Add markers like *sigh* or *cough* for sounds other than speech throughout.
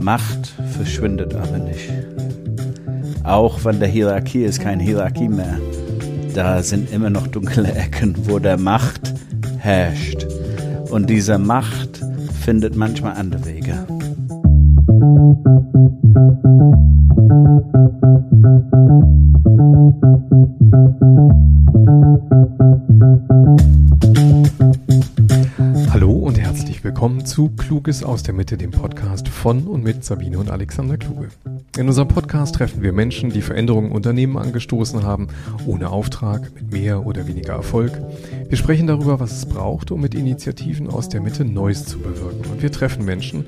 Macht verschwindet aber nicht. Auch wenn der Hierarchie ist keine Hierarchie mehr. Da sind immer noch dunkle Ecken, wo der Macht herrscht. Und diese Macht findet manchmal andere Wege. Willkommen zu Kluges aus der Mitte, dem Podcast von und mit Sabine und Alexander Kluge. In unserem Podcast treffen wir Menschen, die Veränderungen Unternehmen angestoßen haben, ohne Auftrag, mit mehr oder weniger Erfolg. Wir sprechen darüber, was es braucht, um mit Initiativen aus der Mitte Neues zu bewirken. Und wir treffen Menschen,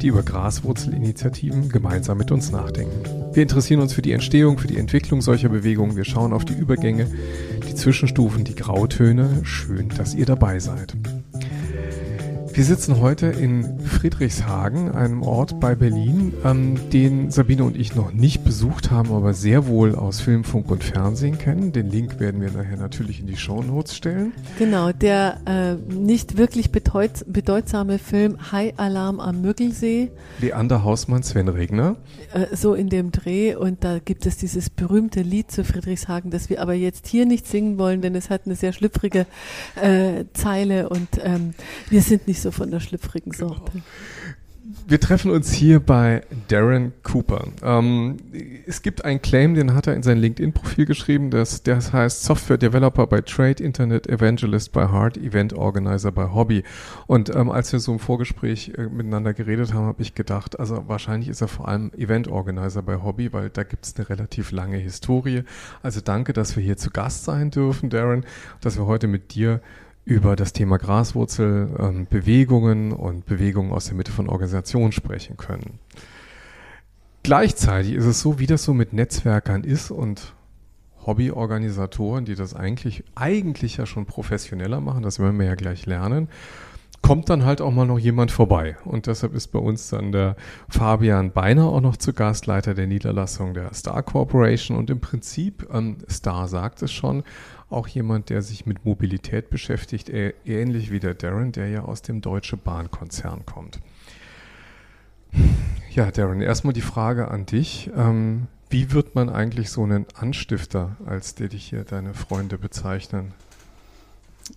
die über Graswurzelinitiativen gemeinsam mit uns nachdenken. Wir interessieren uns für die Entstehung, für die Entwicklung solcher Bewegungen. Wir schauen auf die Übergänge, die Zwischenstufen, die Grautöne. Schön, dass ihr dabei seid. Wir sitzen heute in Friedrichshagen, einem Ort bei Berlin, ähm, den Sabine und ich noch nicht besucht haben, aber sehr wohl aus Film, Funk und Fernsehen kennen. Den Link werden wir nachher natürlich in die Show Notes stellen. Genau, der äh, nicht wirklich bedeut bedeutsame Film High Alarm am Müggelsee. Leander Hausmann, Sven Regner. Äh, so in dem Dreh und da gibt es dieses berühmte Lied zu Friedrichshagen, das wir aber jetzt hier nicht singen wollen, denn es hat eine sehr schlüpfrige äh, Zeile und ähm, wir sind nicht so von der schlüpfrigen genau. Sorte. Genau. Wir treffen uns hier bei Darren Cooper. Ähm, es gibt einen Claim, den hat er in sein LinkedIn-Profil geschrieben, das, das heißt Software Developer by Trade, Internet Evangelist by Heart, Event Organizer by Hobby. Und ähm, als wir so im Vorgespräch äh, miteinander geredet haben, habe ich gedacht, also wahrscheinlich ist er vor allem Event Organizer by Hobby, weil da gibt es eine relativ lange Historie. Also danke, dass wir hier zu Gast sein dürfen, Darren, dass wir heute mit dir über das Thema Graswurzel, ähm, Bewegungen und Bewegungen aus der Mitte von Organisationen sprechen können. Gleichzeitig ist es so, wie das so mit Netzwerkern ist und Hobbyorganisatoren, die das eigentlich, eigentlich ja schon professioneller machen, das werden wir ja gleich lernen, kommt dann halt auch mal noch jemand vorbei. Und deshalb ist bei uns dann der Fabian Beiner auch noch zu Gast, Leiter der Niederlassung der Star Corporation. Und im Prinzip, ähm, Star sagt es schon, auch jemand, der sich mit Mobilität beschäftigt, ähnlich wie der Darren, der ja aus dem Deutsche Bahn-Konzern kommt. Ja, Darren, erstmal die Frage an dich. Ähm, wie wird man eigentlich so einen Anstifter, als der dich hier deine Freunde bezeichnen?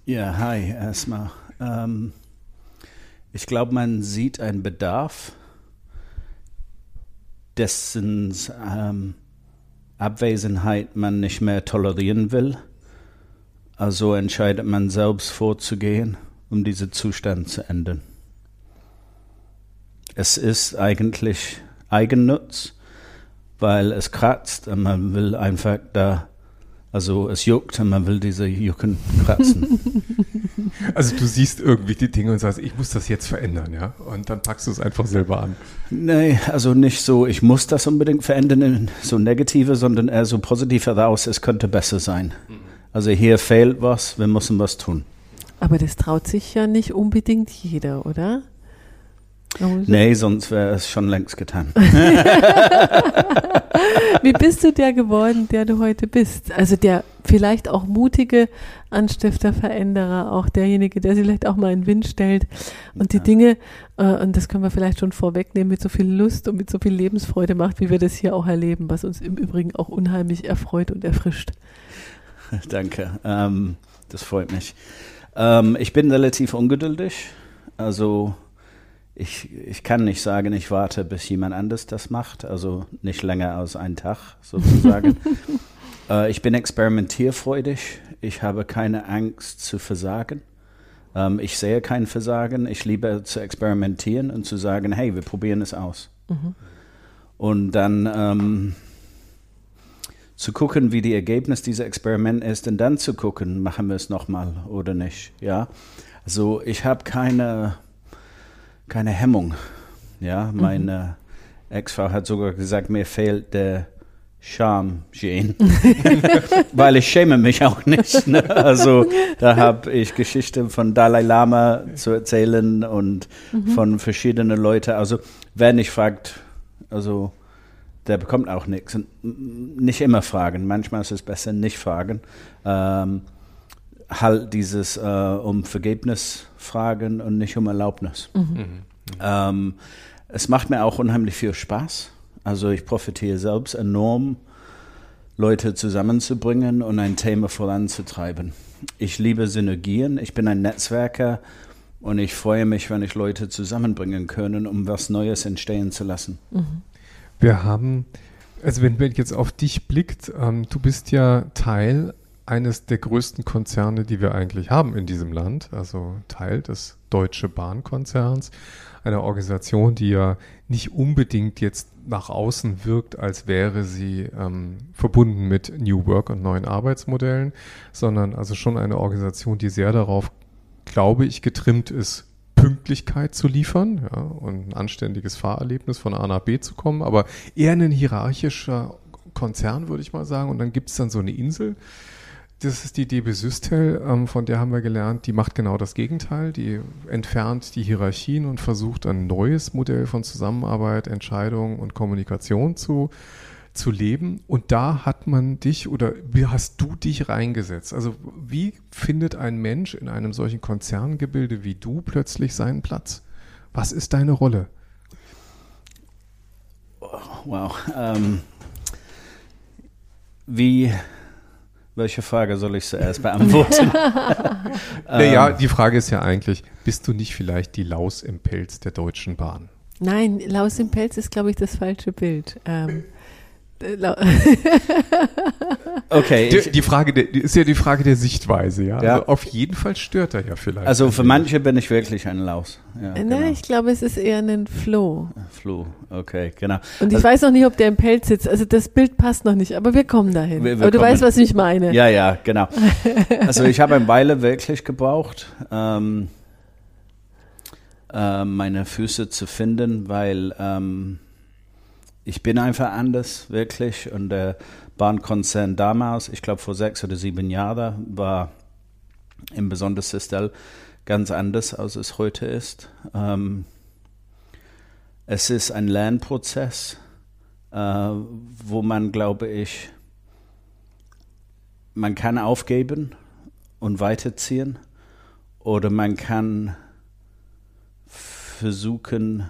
Ja, hi, erstmal. Ähm, ich glaube, man sieht einen Bedarf, dessen ähm, Abwesenheit man nicht mehr tolerieren will. Also entscheidet man selbst vorzugehen, um diesen Zustand zu ändern. Es ist eigentlich Eigennutz, weil es kratzt und man will einfach da, also es juckt und man will diese Jucken kratzen. *laughs* Also du siehst irgendwie die Dinge und sagst, ich muss das jetzt verändern, ja? Und dann packst du es einfach selber an. Nee, also nicht so, ich muss das unbedingt verändern, so negative, sondern eher so positiv heraus, es könnte besser sein. Mhm. Also hier fehlt was, wir müssen was tun. Aber das traut sich ja nicht unbedingt jeder, oder? Nee, sonst wäre es schon längst getan. *laughs* Wie bist du der geworden, der du heute bist? Also der vielleicht auch mutige Anstifter, Veränderer, auch derjenige, der sich vielleicht auch mal in den Wind stellt und die ja. Dinge, äh, und das können wir vielleicht schon vorwegnehmen, mit so viel Lust und mit so viel Lebensfreude macht, wie wir das hier auch erleben, was uns im Übrigen auch unheimlich erfreut und erfrischt. *laughs* Danke, ähm, das freut mich. Ähm, ich bin relativ ungeduldig. Also ich, ich kann nicht sagen, ich warte, bis jemand anders das macht. Also nicht länger als einen Tag sozusagen. *laughs* äh, ich bin experimentierfreudig. Ich habe keine Angst zu versagen. Ähm, ich sehe kein Versagen. Ich liebe zu experimentieren und zu sagen, hey, wir probieren es aus. Mhm. Und dann ähm, zu gucken, wie die Ergebnis dieser Experiment ist und dann zu gucken, machen wir es nochmal oder nicht. Ja, also ich habe keine, keine Hemmung. Ja, mhm. meine Ex-Frau hat sogar gesagt, mir fehlt der Charme-Gene, *laughs* weil ich schäme mich auch nicht. Ne? Also da habe ich Geschichten von Dalai Lama zu erzählen und mhm. von verschiedenen Leuten. Also wer nicht fragt, also der bekommt auch nichts. nicht immer fragen. Manchmal ist es besser, nicht fragen. Ähm, halt dieses äh, um Vergebnis fragen und nicht um Erlaubnis. Mhm. Mhm. Ähm, es macht mir auch unheimlich viel Spaß. Also ich profitiere selbst enorm, Leute zusammenzubringen und ein Thema voranzutreiben. Ich liebe Synergien. Ich bin ein Netzwerker und ich freue mich, wenn ich Leute zusammenbringen können, um was Neues entstehen zu lassen. Mhm. Wir haben, also wenn man jetzt auf dich blickt, ähm, du bist ja Teil eines der größten Konzerne, die wir eigentlich haben in diesem Land, also Teil des Deutsche Bahnkonzerns, einer Organisation, die ja nicht unbedingt jetzt nach außen wirkt, als wäre sie ähm, verbunden mit New Work und neuen Arbeitsmodellen, sondern also schon eine Organisation, die sehr darauf, glaube ich, getrimmt ist, Pünktlichkeit zu liefern ja, und ein anständiges Fahrerlebnis von A nach B zu kommen, aber eher ein hierarchischer Konzern, würde ich mal sagen. Und dann gibt es dann so eine Insel, das ist die DB Systel, ähm, von der haben wir gelernt, die macht genau das Gegenteil. Die entfernt die Hierarchien und versucht ein neues Modell von Zusammenarbeit, Entscheidung und Kommunikation zu, zu leben. Und da hat man dich oder wie hast du dich reingesetzt? Also wie findet ein Mensch in einem solchen Konzerngebilde wie du plötzlich seinen Platz? Was ist deine Rolle? Wow. Ähm, wie welche Frage soll ich zuerst beantworten? *laughs* naja, die Frage ist ja eigentlich, bist du nicht vielleicht die Laus im Pelz der Deutschen Bahn? Nein, Laus im Pelz ist, glaube ich, das falsche Bild. Ähm, *laughs* okay. Die, die Frage der, ist ja die Frage der Sichtweise, ja. ja. Also auf jeden Fall stört er ja vielleicht. Also für manche bin ich wirklich ein Laus. Ja, Nein, genau. ich glaube, es ist eher ein Floh. Floh, okay, genau. Und ich also, weiß noch nicht, ob der im Pelz sitzt. Also das Bild passt noch nicht, aber wir kommen dahin. Wir, wir aber du weißt, was ich meine. Ja, ja, genau. *laughs* Also ich habe eine Weile wirklich gebraucht, ähm, äh, meine Füße zu finden, weil ähm, ich bin einfach anders, wirklich. Und der Bahnkonzern damals, ich glaube vor sechs oder sieben Jahren, war im besonderen System ganz anders, als es heute ist. Ähm, es ist ein Lernprozess, äh, wo man, glaube ich, man kann aufgeben und weiterziehen oder man kann versuchen,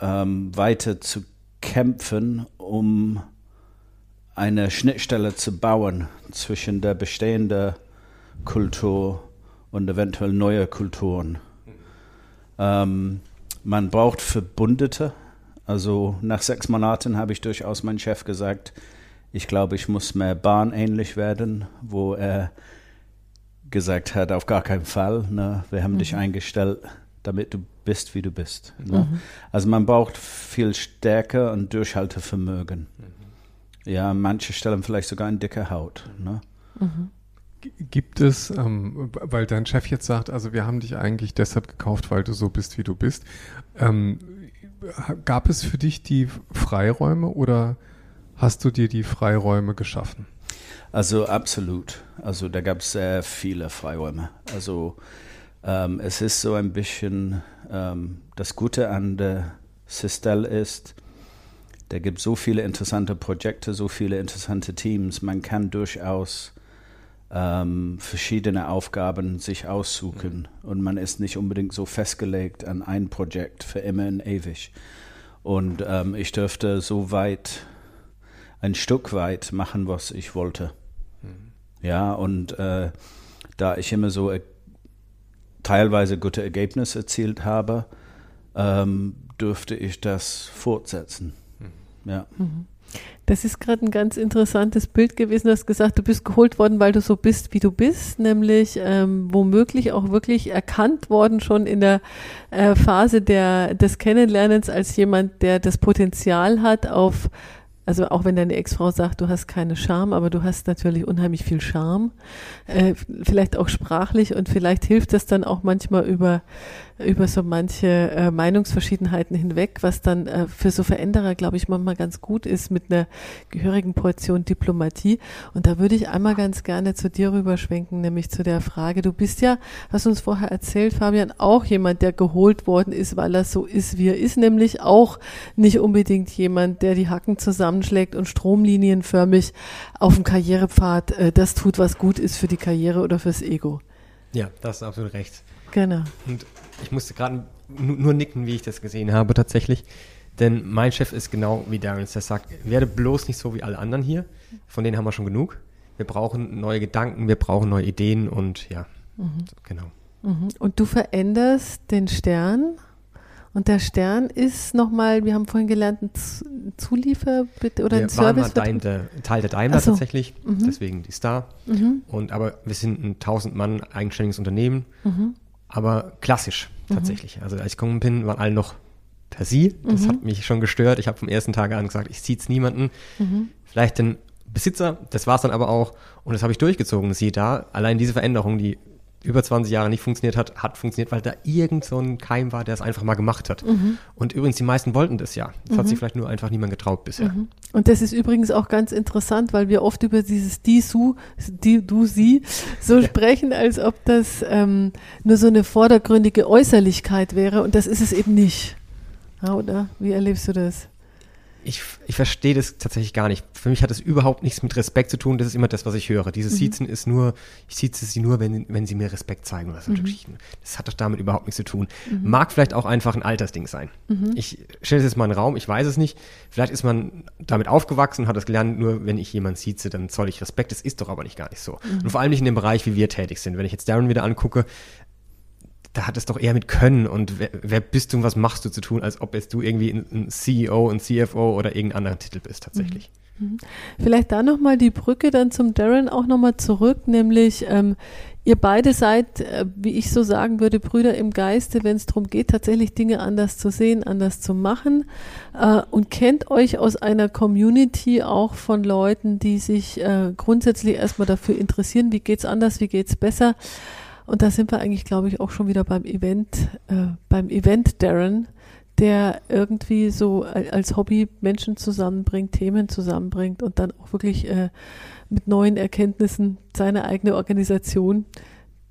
ähm, weiter zu kämpfen, um eine Schnittstelle zu bauen zwischen der bestehenden Kultur und eventuell neue Kulturen. Ähm, man braucht Verbündete. Also nach sechs Monaten habe ich durchaus meinem Chef gesagt, ich glaube, ich muss mehr bahnähnlich werden, wo er gesagt hat, auf gar keinen Fall. Ne? Wir haben mhm. dich eingestellt, damit du bist, wie du bist. Ne? Mhm. Also man braucht viel Stärke und Durchhaltevermögen. Mhm. Ja, manche stellen vielleicht sogar eine dicke Haut. Ne? Mhm. Gibt es, ähm, weil dein Chef jetzt sagt, also wir haben dich eigentlich deshalb gekauft, weil du so bist, wie du bist. Ähm, gab es für dich die Freiräume oder hast du dir die Freiräume geschaffen? Also absolut. Also da gab es sehr viele Freiräume. Also ähm, es ist so ein bisschen, ähm, das Gute an der Sistel ist, da gibt so viele interessante Projekte, so viele interessante Teams. Man kann durchaus ähm, verschiedene Aufgaben sich aussuchen mhm. und man ist nicht unbedingt so festgelegt an ein Projekt für immer und ewig. Und ähm, ich dürfte so weit, ein Stück weit machen, was ich wollte. Mhm. Ja, und äh, da ich immer so teilweise gute Ergebnisse erzielt habe, ähm, dürfte ich das fortsetzen. Mhm. Ja. Mhm. Das ist gerade ein ganz interessantes Bild gewesen. Du hast gesagt, du bist geholt worden, weil du so bist, wie du bist, nämlich ähm, womöglich auch wirklich erkannt worden schon in der äh, Phase der, des Kennenlernens als jemand, der das Potenzial hat auf also auch wenn deine Ex-Frau sagt, du hast keine Scham, aber du hast natürlich unheimlich viel Charme, äh, vielleicht auch sprachlich und vielleicht hilft das dann auch manchmal über über so manche äh, Meinungsverschiedenheiten hinweg, was dann äh, für so Veränderer, glaube ich, manchmal ganz gut ist mit einer gehörigen Portion Diplomatie. Und da würde ich einmal ganz gerne zu dir rüberschwenken, nämlich zu der Frage, du bist ja, hast uns vorher erzählt, Fabian, auch jemand, der geholt worden ist, weil er so ist, wie er ist, nämlich auch nicht unbedingt jemand, der die Hacken zusammenschlägt und stromlinienförmig auf dem Karrierepfad äh, das tut, was gut ist für die Karriere oder fürs Ego. Ja, das ist absolut recht. Genau. Und ich musste gerade nur, nicken, wie ich das gesehen habe tatsächlich. Denn mein Chef ist genau wie Darren, der sagt, werde bloß nicht so wie alle anderen hier. Von denen haben wir schon genug. Wir brauchen neue Gedanken, wir brauchen neue Ideen und ja, Mhm. genau. Mhm. Und du veränderst den Stern. Und der Stern ist nochmal, wir haben vorhin gelernt, ein Zuliefer oder wir ein waren mal Service. Der, Teil der Daimler so. tatsächlich, Mhm. deswegen die Star. Mhm. Und aber wir sind ein 1000 Mann eigenständiges Unternehmen, Mhm. Aber klassisch tatsächlich. Also als ich gekommen bin, waren alle noch per Sie. Das Mhm. hat mich schon gestört. Ich habe vom ersten Tag an gesagt, ich ziehe niemanden. Mhm. Vielleicht den Besitzer, das war es dann aber auch. Und das habe ich durchgezogen. Siehe da, allein diese Veränderung, die über 20 Jahre nicht funktioniert hat, hat funktioniert, weil da irgend so ein Keim war, der es einfach mal gemacht hat. Mhm. Und übrigens, die meisten wollten das ja. Das hat sich vielleicht nur einfach niemand getraut bisher. Mhm. Und das ist übrigens auch ganz interessant, weil wir oft über dieses die, su, die, du, sie so sprechen, als ob das ähm, nur so eine vordergründige Äußerlichkeit wäre. Und das ist es eben nicht. Ja, oder? Wie erlebst du das? Ich, ich verstehe das tatsächlich gar nicht. Für mich hat es überhaupt nichts mit Respekt zu tun. Das ist immer das, was ich höre. Dieses Siezen ist nur, ich sieze sie nur, wenn, wenn sie mir Respekt zeigen oder solche Geschichten. Das hat doch damit überhaupt nichts zu tun. Mag vielleicht auch einfach ein Altersding sein. Ich stelle es jetzt mal in den Raum, ich weiß es nicht. Vielleicht ist man damit aufgewachsen und hat das gelernt, nur wenn ich jemanden sieze, dann zoll ich Respekt. Das ist doch aber nicht gar nicht so. Und vor allem nicht in dem Bereich, wie wir tätig sind. Wenn ich jetzt Darren wieder angucke, da hat es doch eher mit Können und wer, wer bist du und was machst du zu tun, als ob jetzt du irgendwie ein, CEO, ein CFO oder irgendein anderer Titel bist tatsächlich. Vielleicht da nochmal die Brücke dann zum Darren auch nochmal zurück, nämlich ähm, ihr beide seid, äh, wie ich so sagen würde, Brüder im Geiste, wenn es darum geht, tatsächlich Dinge anders zu sehen, anders zu machen äh, und kennt euch aus einer Community auch von Leuten, die sich äh, grundsätzlich erstmal dafür interessieren, wie geht's anders, wie geht's besser. Und da sind wir eigentlich, glaube ich, auch schon wieder beim Event, äh, beim Event Darren, der irgendwie so al- als Hobby Menschen zusammenbringt, Themen zusammenbringt und dann auch wirklich äh, mit neuen Erkenntnissen seine eigene Organisation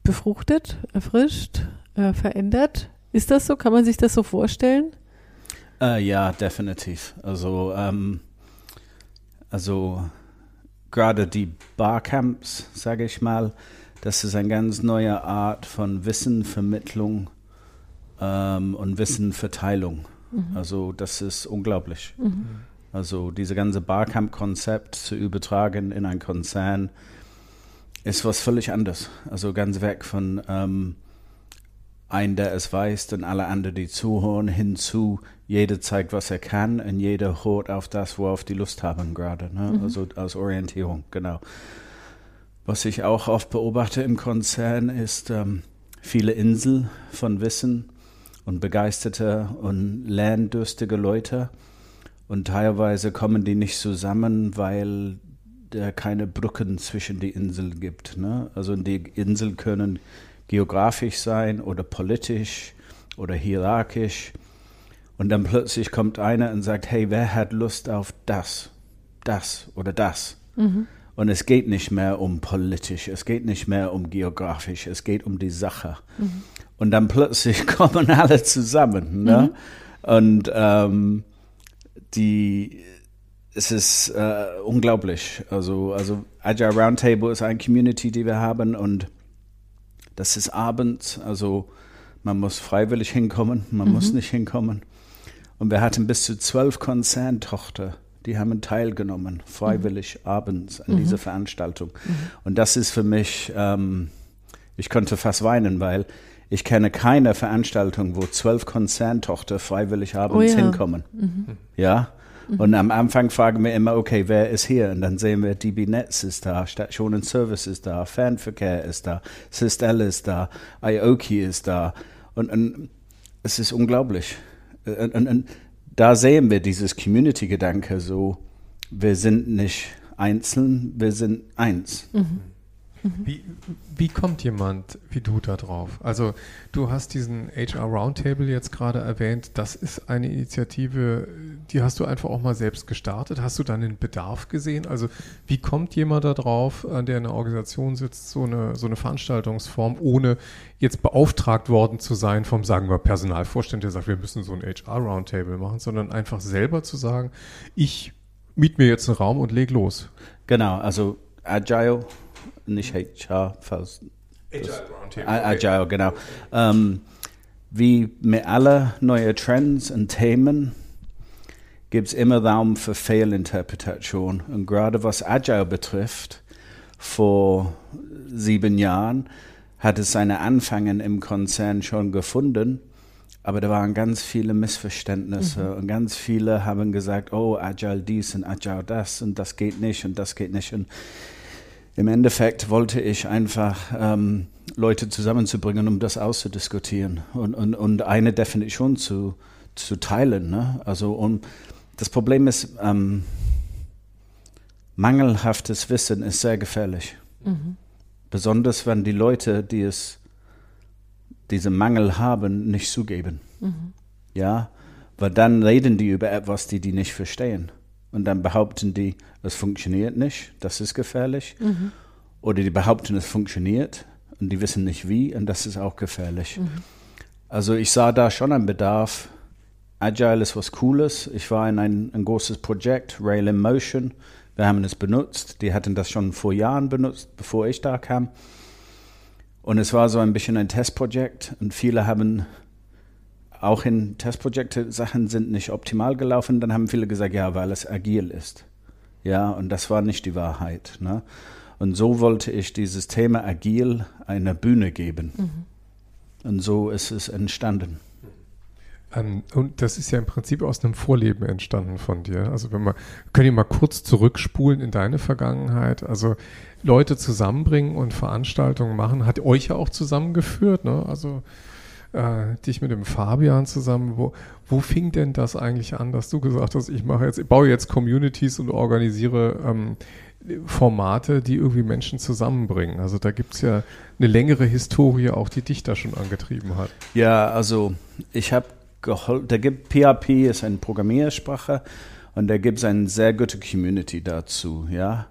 befruchtet, erfrischt, äh, verändert. Ist das so? Kann man sich das so vorstellen? Äh, ja, definitiv. Also, ähm, also gerade die Barcamps, sage ich mal, das ist eine ganz neue Art von Wissenvermittlung ähm, und Wissenverteilung. Also das ist unglaublich. Also diese ganze Barcamp-Konzept zu übertragen in einen Konzern ist was völlig anderes. Also ganz weg von ähm, ein, der es weiß, und alle anderen, die zuhören, hinzu, jeder zeigt, was er kann und jeder hört auf das, worauf die Lust haben gerade. Ne? Also als Orientierung, genau. Was ich auch oft beobachte im Konzern ist ähm, viele Insel von Wissen und begeisterte und lerndurstige Leute. Und teilweise kommen die nicht zusammen, weil da keine Brücken zwischen die Inseln gibt. Ne? Also die Inseln können geografisch sein oder politisch oder hierarchisch. Und dann plötzlich kommt einer und sagt, hey, wer hat Lust auf das, das oder das? Und es geht nicht mehr um politisch, es geht nicht mehr um geografisch, es geht um die Sache. Und dann plötzlich *laughs* kommen alle zusammen. Ne? Und ähm, die, es ist äh, unglaublich. Also, also Agile Roundtable ist eine Community, die wir haben und das ist abends. Also man muss freiwillig hinkommen, man muss nicht hinkommen. Und wir hatten bis zu zwölf Konzerntochter, die haben teilgenommen, freiwillig abends an dieser Veranstaltung. Und das ist für mich, ähm, ich könnte fast weinen, weil ich kenne keine Veranstaltung, wo zwölf Konzerntochter freiwillig abends Oh ja. hinkommen. Ja. Und am Anfang fragen wir immer, okay, wer ist hier? Und dann sehen wir, DB Netz ist da, Station und Service ist da, Fernverkehr ist da, Sistel ist da, Ioki ist da. Und, und es ist unglaublich. Und, und, und da sehen wir dieses Community-Gedanke so, wir sind nicht einzeln, wir sind eins. Wie, wie kommt jemand wie du da drauf? Also du hast diesen HR Roundtable jetzt gerade erwähnt. Das ist eine Initiative, die hast du einfach auch mal selbst gestartet. Hast du dann den Bedarf gesehen? Also wie kommt jemand da drauf, an der in einer Organisation sitzt, so eine, so eine Veranstaltungsform, ohne jetzt beauftragt worden zu sein vom, sagen wir, Personalvorstand, der sagt, wir müssen so ein HR Roundtable machen, sondern einfach selber zu sagen, ich miet mir jetzt einen Raum und leg los. Genau, also Agile, nicht HR, Roundtable. A- Agile, genau. Ähm, wie mit allen neuen Trends und Themen gibt es immer Raum für Fehlinterpretation. Und gerade was Agile betrifft, vor sieben Jahren hat es seine Anfangen im Konzern schon gefunden. Aber da waren ganz viele Missverständnisse mhm. und ganz viele haben gesagt, oh, Agile dies und Agile das und das geht nicht und das geht nicht. Und im Endeffekt wollte ich einfach ähm, Leute zusammenzubringen, um das auszudiskutieren und, und, und eine Definition zu, zu teilen. Ne? Also um, das Problem ist, ähm, mangelhaftes Wissen ist sehr gefährlich. Mhm. Besonders wenn die Leute, die es diesen Mangel haben, nicht zugeben. Mhm. Ja, weil dann reden die über etwas, die die nicht verstehen. Und dann behaupten die, es funktioniert nicht, das ist gefährlich. Mhm. Oder die behaupten, es funktioniert und die wissen nicht wie und das ist auch gefährlich. Mhm. Also ich sah da schon einen Bedarf. Agile ist was Cooles. Ich war in ein, ein großes Projekt, Rail in Motion. Wir haben es benutzt. Die hatten das schon vor Jahren benutzt, bevor ich da kam. Und es war so ein bisschen ein Testprojekt und viele haben auch in Testprojekte Sachen sind nicht optimal gelaufen. Dann haben viele gesagt, ja, weil es agil ist. Ja, und das war nicht die Wahrheit. Ne? Und so wollte ich dieses Thema agil eine Bühne geben. Mhm. Und so ist es entstanden. Ähm, und das ist ja im Prinzip aus einem Vorleben entstanden von dir. Also wenn wir können wir mal kurz zurückspulen in deine Vergangenheit. Also Leute zusammenbringen und Veranstaltungen machen, hat euch ja auch zusammengeführt. Ne? Also äh, dich mit dem Fabian zusammen. Wo, wo fing denn das eigentlich an, dass du gesagt hast, ich mache jetzt, ich baue jetzt Communities und organisiere ähm, Formate, die irgendwie Menschen zusammenbringen. Also da gibt es ja eine längere Historie auch, die dich da schon angetrieben hat. Ja, also ich habe geholfen, da gibt PHP ist eine Programmiersprache und da gibt es eine sehr gute Community dazu, ja.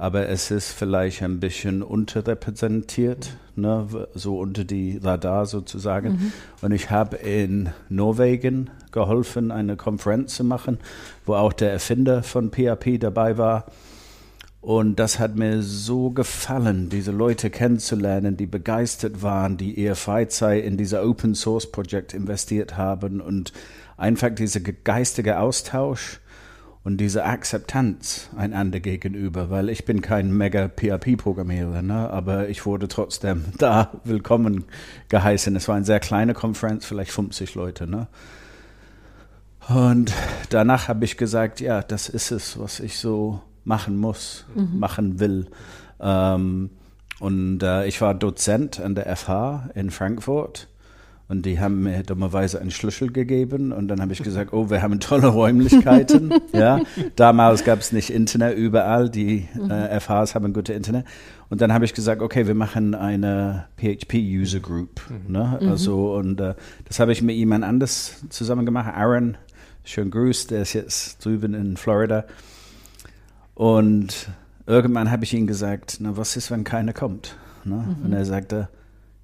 Aber es ist vielleicht ein bisschen unterrepräsentiert, ne, so unter die Radar sozusagen. Mhm. Und ich habe in Norwegen geholfen, eine Konferenz zu machen, wo auch der Erfinder von PHP dabei war. Und das hat mir so gefallen, diese Leute kennenzulernen, die begeistert waren, die ihre Freizeit in dieser Open Source Projekt investiert haben und einfach dieser geistige Austausch und diese Akzeptanz einander gegenüber, weil ich bin kein mega PHP-Programmierer, ne? aber ich wurde trotzdem *laughs* da willkommen geheißen. Es war eine sehr kleine Konferenz, vielleicht 50 Leute. Ne? Und danach habe ich gesagt, ja, das ist es, was ich so machen muss, mhm. machen will. Ähm, und äh, ich war Dozent an der FH in Frankfurt. Und die haben mir dummerweise einen Schlüssel gegeben und dann habe ich gesagt, oh, wir haben tolle Räumlichkeiten. *laughs* ja, damals gab es nicht Internet überall. Die äh, FHs haben gute Internet. Und dann habe ich gesagt, okay, wir machen eine PHP User Group. Mhm. Ne? Mhm. Also und äh, das habe ich mit jemand anders zusammen gemacht. Aaron, schön grüß, der ist jetzt drüben in Florida. Und irgendwann habe ich ihm gesagt, na, was ist, wenn keiner kommt? Ne? Mhm. Und er sagte,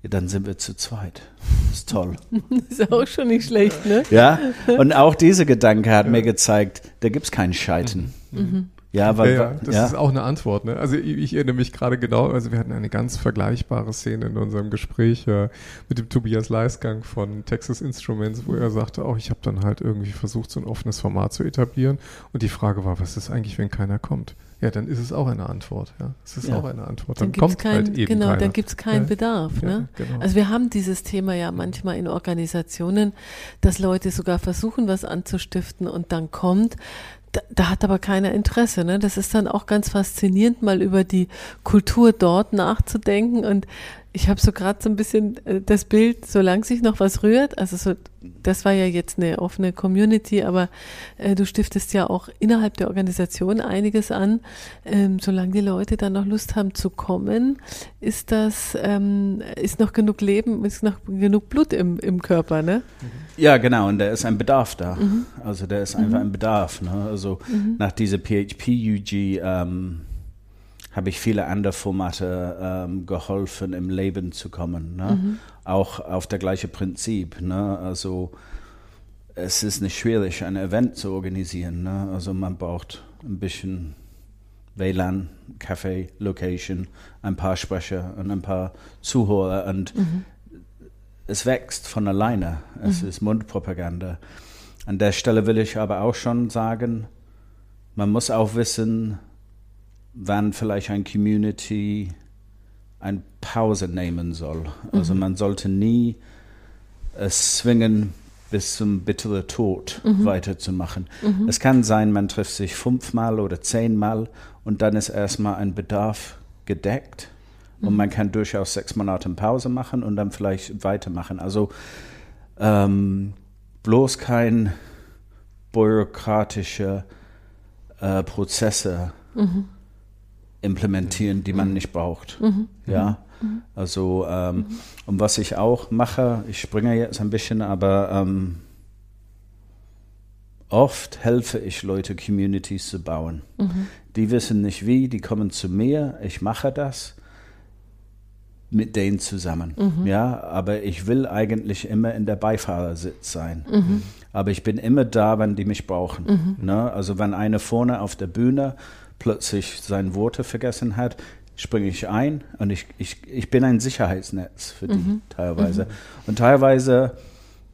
ja, dann sind wir zu zweit. Das ist toll. *laughs* ist auch schon nicht schlecht, ne? Ja, und auch dieser Gedanke hat ja. mir gezeigt, da gibt es keinen Scheiten. Mhm. mhm. Ja, weil, ja, ja, das ja. ist auch eine Antwort. Ne? Also ich, ich, erinnere mich gerade genau, also wir hatten eine ganz vergleichbare Szene in unserem Gespräch äh, mit dem Tobias Leisgang von Texas Instruments, wo er sagte, auch ich habe dann halt irgendwie versucht, so ein offenes Format zu etablieren. Und die Frage war, was ist eigentlich, wenn keiner kommt? Ja, dann ist es auch eine Antwort. Ja, es ist ja. auch eine Antwort. Dann, dann kommt kein, halt eben Genau, keiner. dann gibt es keinen ja. Bedarf. Ne? Genau. Also wir haben dieses Thema ja manchmal in Organisationen, dass Leute sogar versuchen, was anzustiften und dann kommt da, da, hat aber keiner Interesse. Ne? Das ist dann auch ganz faszinierend, mal über die Kultur dort nachzudenken. Und ich habe so gerade so ein bisschen äh, das Bild, solange sich noch was rührt, also so, das war ja jetzt eine offene Community, aber äh, du stiftest ja auch innerhalb der Organisation einiges an. Ähm, solange die Leute dann noch Lust haben zu kommen, ist das, ähm, ist noch genug Leben, ist noch genug Blut im, im Körper, ne? Ja, genau, und da ist ein Bedarf da. Mhm. Also da ist einfach mhm. ein Bedarf. Ne? Also mhm. nach dieser PHP-UG ähm, habe ich viele andere Formate ähm, geholfen, im Leben zu kommen. Ne? Mhm. Auch auf der gleiche Prinzip. Ne? Also es ist nicht schwierig, ein Event zu organisieren. Ne? Also man braucht ein bisschen WLAN, Café, Location, ein paar Sprecher und ein paar Zuhörer und mhm. es wächst von alleine. Es ist Mundpropaganda. An der Stelle will ich aber auch schon sagen, man muss auch wissen, wann vielleicht ein Community eine Pause nehmen soll. Also man sollte nie es zwingen, bis zum bitteren Tod weiterzumachen. Es kann sein, man trifft sich fünfmal oder zehnmal und dann ist erstmal ein Bedarf gedeckt. Und man kann durchaus sechs Monate Pause machen und dann vielleicht weitermachen. Also ähm, bloß kein bürokratische äh, Prozesse implementieren, die man nicht braucht. Ja, also ähm, und was ich auch mache, ich springe jetzt ein bisschen, aber ähm, oft helfe ich Leute, Communities zu bauen. Die wissen nicht wie, die kommen zu mir, ich mache das mit denen zusammen. Ja, aber ich will eigentlich immer in der Beifahrersitz sein. Aber ich bin immer da, wenn die mich brauchen. Ne? Also wenn einer vorne auf der Bühne plötzlich seine Worte vergessen hat, springe ich ein und ich, ich, ich bin ein Sicherheitsnetz für die teilweise. Und teilweise,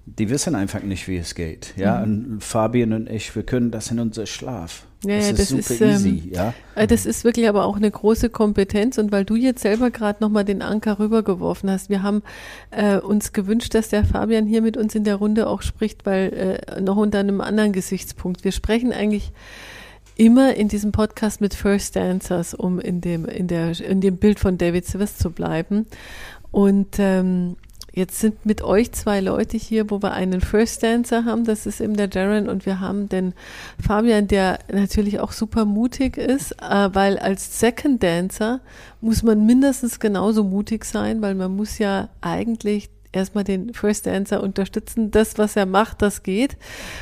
die wissen einfach nicht, wie es geht. Ja, und Fabian und ich, wir können das in unser Schlaf. Ja, das ja, ist das super ist, ähm, easy, ja. Äh, Das ist wirklich aber auch eine große Kompetenz und weil du jetzt selber gerade nochmal den Anker rübergeworfen hast, wir haben äh, uns gewünscht, dass der Fabian hier mit uns in der Runde auch spricht, weil äh, noch unter einem anderen Gesichtspunkt. Wir sprechen eigentlich immer in diesem Podcast mit First Dancers, um in dem, in der, in dem Bild von David Swiss zu bleiben. Und ähm, Jetzt sind mit euch zwei Leute hier, wo wir einen First Dancer haben, das ist eben der Darren und wir haben den Fabian, der natürlich auch super mutig ist, äh, weil als Second Dancer muss man mindestens genauso mutig sein, weil man muss ja eigentlich erstmal den First Dancer unterstützen, das, was er macht, das geht.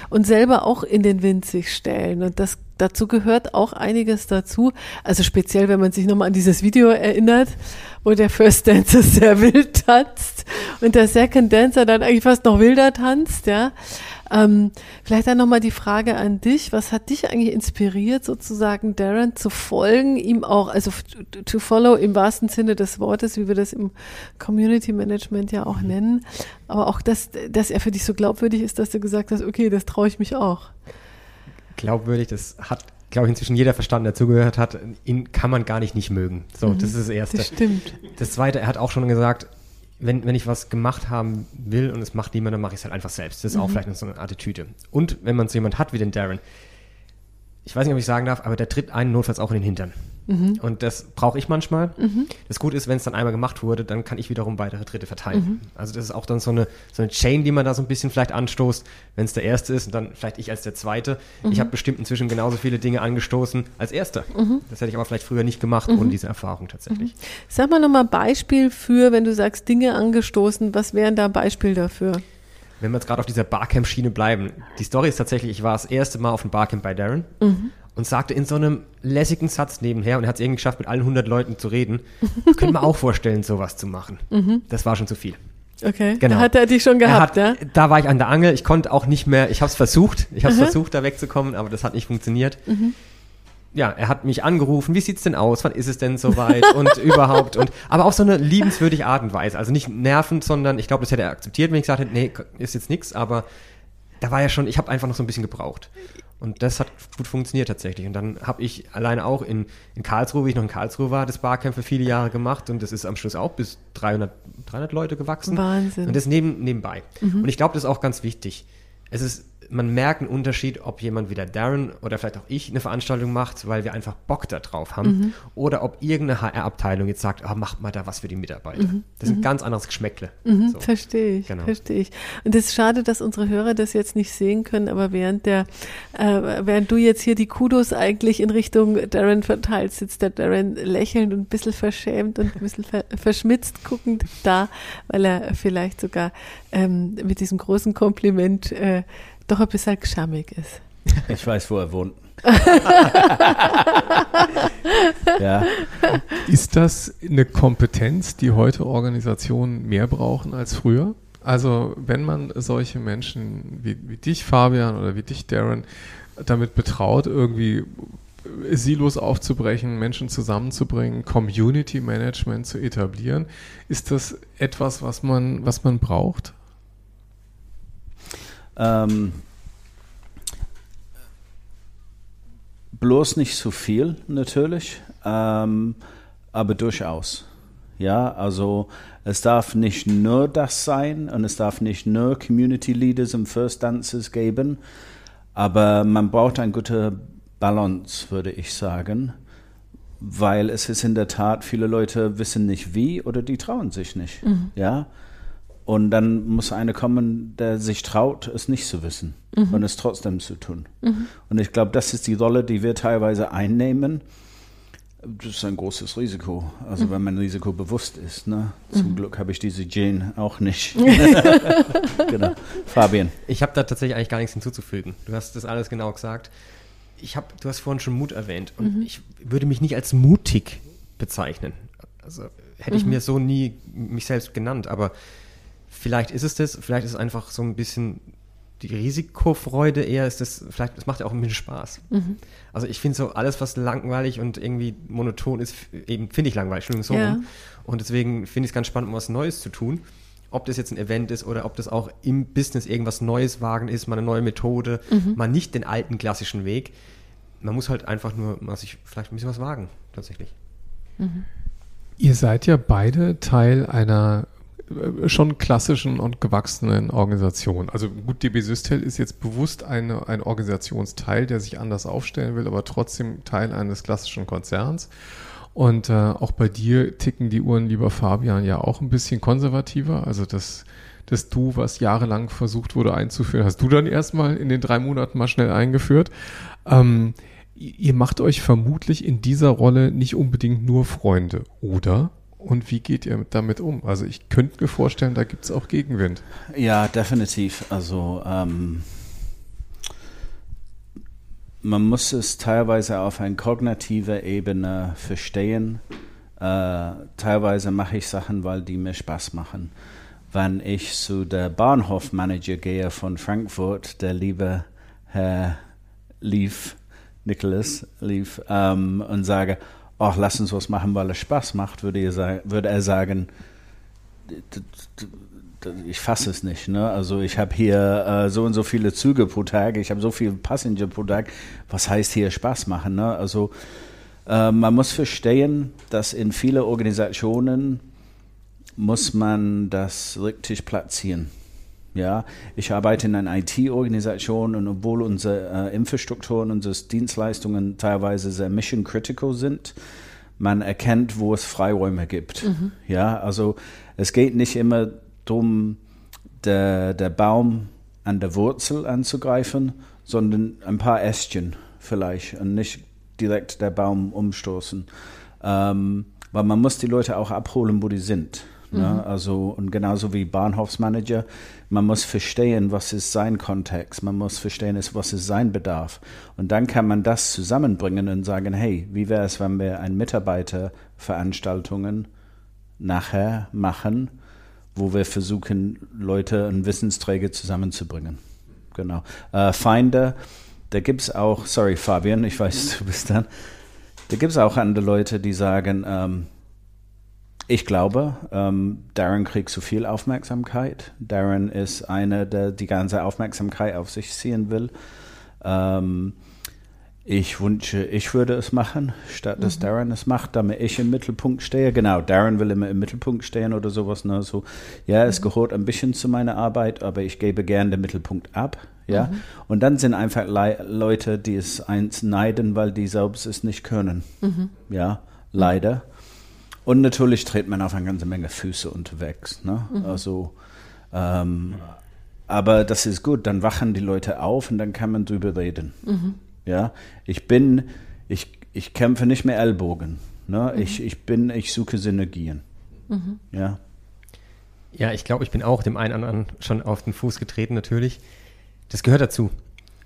Und selber auch in den Wind sich stellen. Und das dazu gehört auch einiges dazu. Also speziell, wenn man sich nochmal an dieses Video erinnert, wo der First Dancer *laughs* sehr wild tanzt und der Second Dancer dann eigentlich fast noch wilder tanzt, ja. Ähm, vielleicht dann nochmal die Frage an dich. Was hat dich eigentlich inspiriert, sozusagen Darren zu folgen, ihm auch, also to follow im wahrsten Sinne des Wortes, wie wir das im Community Management ja auch nennen. Aber auch, dass, dass er für dich so glaubwürdig ist, dass du gesagt hast, okay, das traue ich mich auch. Glaubwürdig, das hat, glaube ich, inzwischen jeder verstanden, der zugehört hat. Ihn kann man gar nicht nicht mögen. So, mhm, das ist das Erste. Das stimmt. Das Zweite, er hat auch schon gesagt, wenn, wenn ich was gemacht haben will und es macht niemand, dann mache ich es halt einfach selbst. Das ist mhm. auch vielleicht so eine Attitüde. Und wenn man so jemand hat wie den Darren, ich weiß nicht, ob ich sagen darf, aber der tritt einen notfalls auch in den Hintern. Mhm. Und das brauche ich manchmal. Mhm. Das Gute ist, wenn es dann einmal gemacht wurde, dann kann ich wiederum weitere Dritte verteilen. Mhm. Also das ist auch dann so eine, so eine Chain, die man da so ein bisschen vielleicht anstoßt, wenn es der Erste ist und dann vielleicht ich als der Zweite. Ich habe bestimmt inzwischen genauso viele Dinge angestoßen als Erster. Das hätte ich aber vielleicht früher nicht gemacht, ohne diese Erfahrung tatsächlich. Sag mal nochmal Beispiel für, wenn du sagst Dinge angestoßen, was wären da Beispiel dafür? wenn wir jetzt gerade auf dieser Barcamp-Schiene bleiben, die Story ist tatsächlich, ich war das erste Mal auf dem Barcamp bei Darren mhm. Und sagte in so einem lässigen Satz nebenher und er hat es irgendwie geschafft, mit allen 100 Leuten zu reden, *laughs* könnte man auch vorstellen, sowas zu machen. Mhm. Das war schon zu viel. Okay, genau. da hat er dich schon gehabt, hat, ja? Da war ich an der Angel, ich konnte auch nicht mehr, ich habe es versucht, ich habe es versucht, da wegzukommen, aber das hat nicht funktioniert. Mhm ja, er hat mich angerufen, wie sieht's denn aus, wann ist es denn soweit *laughs* und überhaupt und aber auf so eine liebenswürdige Art und Weise, also nicht nervend, sondern ich glaube, das hätte er akzeptiert, wenn ich gesagt hätte, nee, ist jetzt nichts, aber da war ja schon, ich habe einfach noch so ein bisschen gebraucht. Und das hat gut funktioniert tatsächlich. Und dann habe ich alleine auch in, in Karlsruhe, wie ich noch in Karlsruhe war, das Barcamp für viele Jahre gemacht und das ist am Schluss auch bis 300, 300 Leute gewachsen. Wahnsinn. Und das neben, nebenbei. Mhm. Und ich glaube, das ist auch ganz wichtig. Es ist man merkt einen Unterschied, ob jemand wie der Darren oder vielleicht auch ich eine Veranstaltung macht, weil wir einfach Bock da drauf haben. Mhm. Oder ob irgendeine HR-Abteilung jetzt sagt, oh, macht mal da was für die Mitarbeiter. Mhm. Das ist ein mhm. ganz anderes Geschmäckle. Mhm, so. Verstehe ich, genau. verstehe ich. Und es ist schade, dass unsere Hörer das jetzt nicht sehen können, aber während der, äh, während du jetzt hier die Kudos eigentlich in Richtung Darren verteilst, sitzt der Darren lächelnd und ein bisschen verschämt und ein bisschen ver verschmitzt guckend da, weil er vielleicht sogar ähm, mit diesem großen Kompliment äh, doch ein bisschen geschammig ist. *laughs* Ich weiß, wo er wohnt. *laughs* ja. Ist das eine Kompetenz, die heute Organisationen mehr brauchen als früher? Also wenn man solche Menschen wie, wie dich, Fabian, oder wie dich, Darren, damit betraut, irgendwie Silos aufzubrechen, Menschen zusammenzubringen, Community Management zu etablieren. Ist das etwas, was man, was man braucht? Ähm, bloß nicht zu viel, natürlich, ähm, aber durchaus. Ja, also es darf nicht nur das sein und es darf nicht nur Community Leaders und First Dancers geben, aber man braucht eine gute Balance, würde ich sagen, weil es ist in der Tat, viele Leute wissen nicht wie oder die trauen sich nicht. Mhm. Ja, und dann muss einer kommen, der sich traut, es nicht zu wissen mhm. und es trotzdem zu tun. Mhm. Und ich glaube, das ist die Rolle, die wir teilweise einnehmen. Das ist ein großes Risiko, also mhm. wenn man Risiko bewusst ist. Ne? Zum mhm. Glück habe ich diese Jane auch nicht. *laughs* genau. Fabian. Ich habe da tatsächlich eigentlich gar nichts hinzuzufügen. Du hast das alles genau gesagt. Ich habe, du hast vorhin schon Mut erwähnt und mhm. ich würde mich nicht als mutig bezeichnen. Also hätte ich mhm. mir so nie mich selbst genannt, aber vielleicht ist es das, vielleicht ist es einfach so ein bisschen die Risikofreude eher ist das, vielleicht, das macht ja auch ein bisschen Spaß. Mhm. Also ich finde so alles, was langweilig und irgendwie monoton ist, eben finde ich langweilig, Entschuldigung, so ja. rum. Und deswegen finde ich es ganz spannend, um was Neues zu tun. Ob das jetzt ein Event ist oder ob das auch im Business irgendwas Neues wagen ist, mal eine neue Methode, mhm. mal nicht den alten klassischen Weg. Man muss halt einfach nur mal sich vielleicht ein bisschen was wagen, tatsächlich. Mhm. Ihr seid ja beide Teil einer schon klassischen und gewachsenen Organisation. Also gut, DB Systel ist jetzt bewusst eine, ein Organisationsteil, der sich anders aufstellen will, aber trotzdem Teil eines klassischen Konzerns. Und äh, auch bei dir ticken die Uhren, lieber Fabian, ja auch ein bisschen konservativer. Also das, das Du, was jahrelang versucht wurde einzuführen, hast du dann erstmal in den drei Monaten mal schnell eingeführt. Ähm, ihr macht euch vermutlich in dieser Rolle nicht unbedingt nur Freunde, oder? Und wie geht ihr damit um? Also ich könnte mir vorstellen, da gibt es auch Gegenwind. Ja, definitiv. Also ähm, man muss es teilweise auf einer kognitiven Ebene verstehen. Äh, teilweise mache ich Sachen, weil die mir Spaß machen. Wenn ich zu der Bahnhofmanager gehe von Frankfurt, der liebe Herr Lief, Nicholas Lief, ähm, und sage, ach, lass uns was machen, weil es Spaß macht, würde sagen, würde er sagen, ich fasse es nicht. Ne? Also ich habe hier äh, so und so viele Züge pro Tag, ich habe so viele Passenger pro Tag. Was heißt hier Spaß machen? Ne? Also äh, man muss verstehen, dass in vielen Organisationen muss man das richtig platzieren. Ja, ich arbeite in einer IT-Organisation und obwohl unsere äh, Infrastrukturen, unsere Dienstleistungen teilweise sehr mission critical sind, man erkennt, wo es Freiräume gibt. Mhm. Ja, also es geht nicht immer darum, der, der Baum an der Wurzel anzugreifen, sondern ein paar Ästchen vielleicht und nicht direkt der Baum umstoßen. Ähm, weil man muss die Leute auch abholen, wo die sind. Ne? Mhm. Ne? Also, und genauso wie Bahnhofsmanager, man muss verstehen, was ist sein Kontext, man muss verstehen, was ist sein Bedarf. Und dann kann man das zusammenbringen und sagen, hey, wie wäre es, wenn wir ein Mitarbeiterveranstaltungen nachher machen, wo wir versuchen, Leute und Wissensträger zusammenzubringen. Genau. Äh, Feinde, da gibt es auch, sorry Fabian, ich weiß, du bist dann, da gibt es auch andere Leute, die sagen, ähm, ich glaube, ähm, Darren kriegt zu viel Aufmerksamkeit. Darren ist einer, der die ganze Aufmerksamkeit auf sich ziehen will. Ähm, ich wünsche, ich würde es machen, statt dass mhm. Darren es macht, damit ich im Mittelpunkt stehe. Genau, Darren will immer im Mittelpunkt stehen oder sowas. Ne? So, ja, mhm. es gehört ein bisschen zu meiner Arbeit, aber ich gebe gern den Mittelpunkt ab. Ja, mhm. und dann sind einfach Le Leute, die es eins neiden, weil die selbst es nicht können. Mhm. Ja, leider. Und natürlich tritt man auf eine ganze Menge Füße unterwegs. Ne? Mhm. Also, ähm, aber das ist gut, dann wachen die Leute auf und dann kann man drüber reden. Mhm. Ja, ich bin, ich, ich kämpfe nicht mehr Ellbogen. Ne? Mhm. Ich, ich bin, ich suche Synergien. Mhm. Ja. Ja, ich glaube, ich bin auch dem einen oder anderen schon auf den Fuß getreten, natürlich. Das gehört dazu.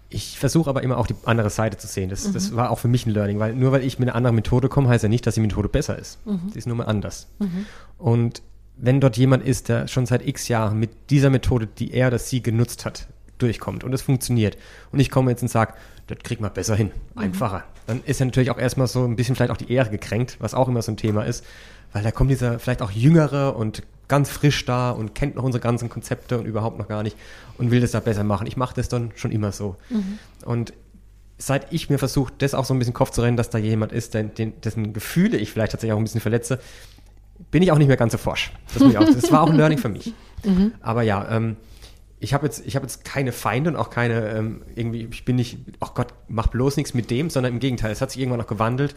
Ich versuche aber immer auch die andere Seite zu sehen. Das, mhm. das war auch für mich ein Learning, weil nur weil ich mit einer anderen Methode komme, heißt ja nicht, dass die Methode besser ist. Mhm. Sie ist nur mal anders. Mhm. Und wenn dort jemand ist, der schon seit x Jahren mit dieser Methode, die er oder sie genutzt hat, durchkommt und es funktioniert. Und ich komme jetzt und sage, das kriegt man besser hin, einfacher. Mhm. Dann ist ja natürlich auch erstmal so ein bisschen vielleicht auch die Ehre gekränkt, was auch immer so ein Thema ist, weil da kommt dieser vielleicht auch jüngere und ganz frisch da und kennt noch unsere ganzen Konzepte und überhaupt noch gar nicht und will das da besser machen. Ich mache das dann schon immer so. Mhm. Und seit ich mir versuche, das auch so ein bisschen Kopf zu rennen, dass da jemand ist, den, den, dessen Gefühle ich vielleicht tatsächlich auch ein bisschen verletze, bin ich auch nicht mehr ganz so forsch. Das, auch, das war auch ein Learning für mich. *laughs* Mhm. Aber ja, ähm, ich habe jetzt, hab jetzt keine Feinde und auch keine, ähm, irgendwie, ich bin nicht, ach oh Gott, mach bloß nichts mit dem, sondern im Gegenteil, es hat sich irgendwann noch gewandelt.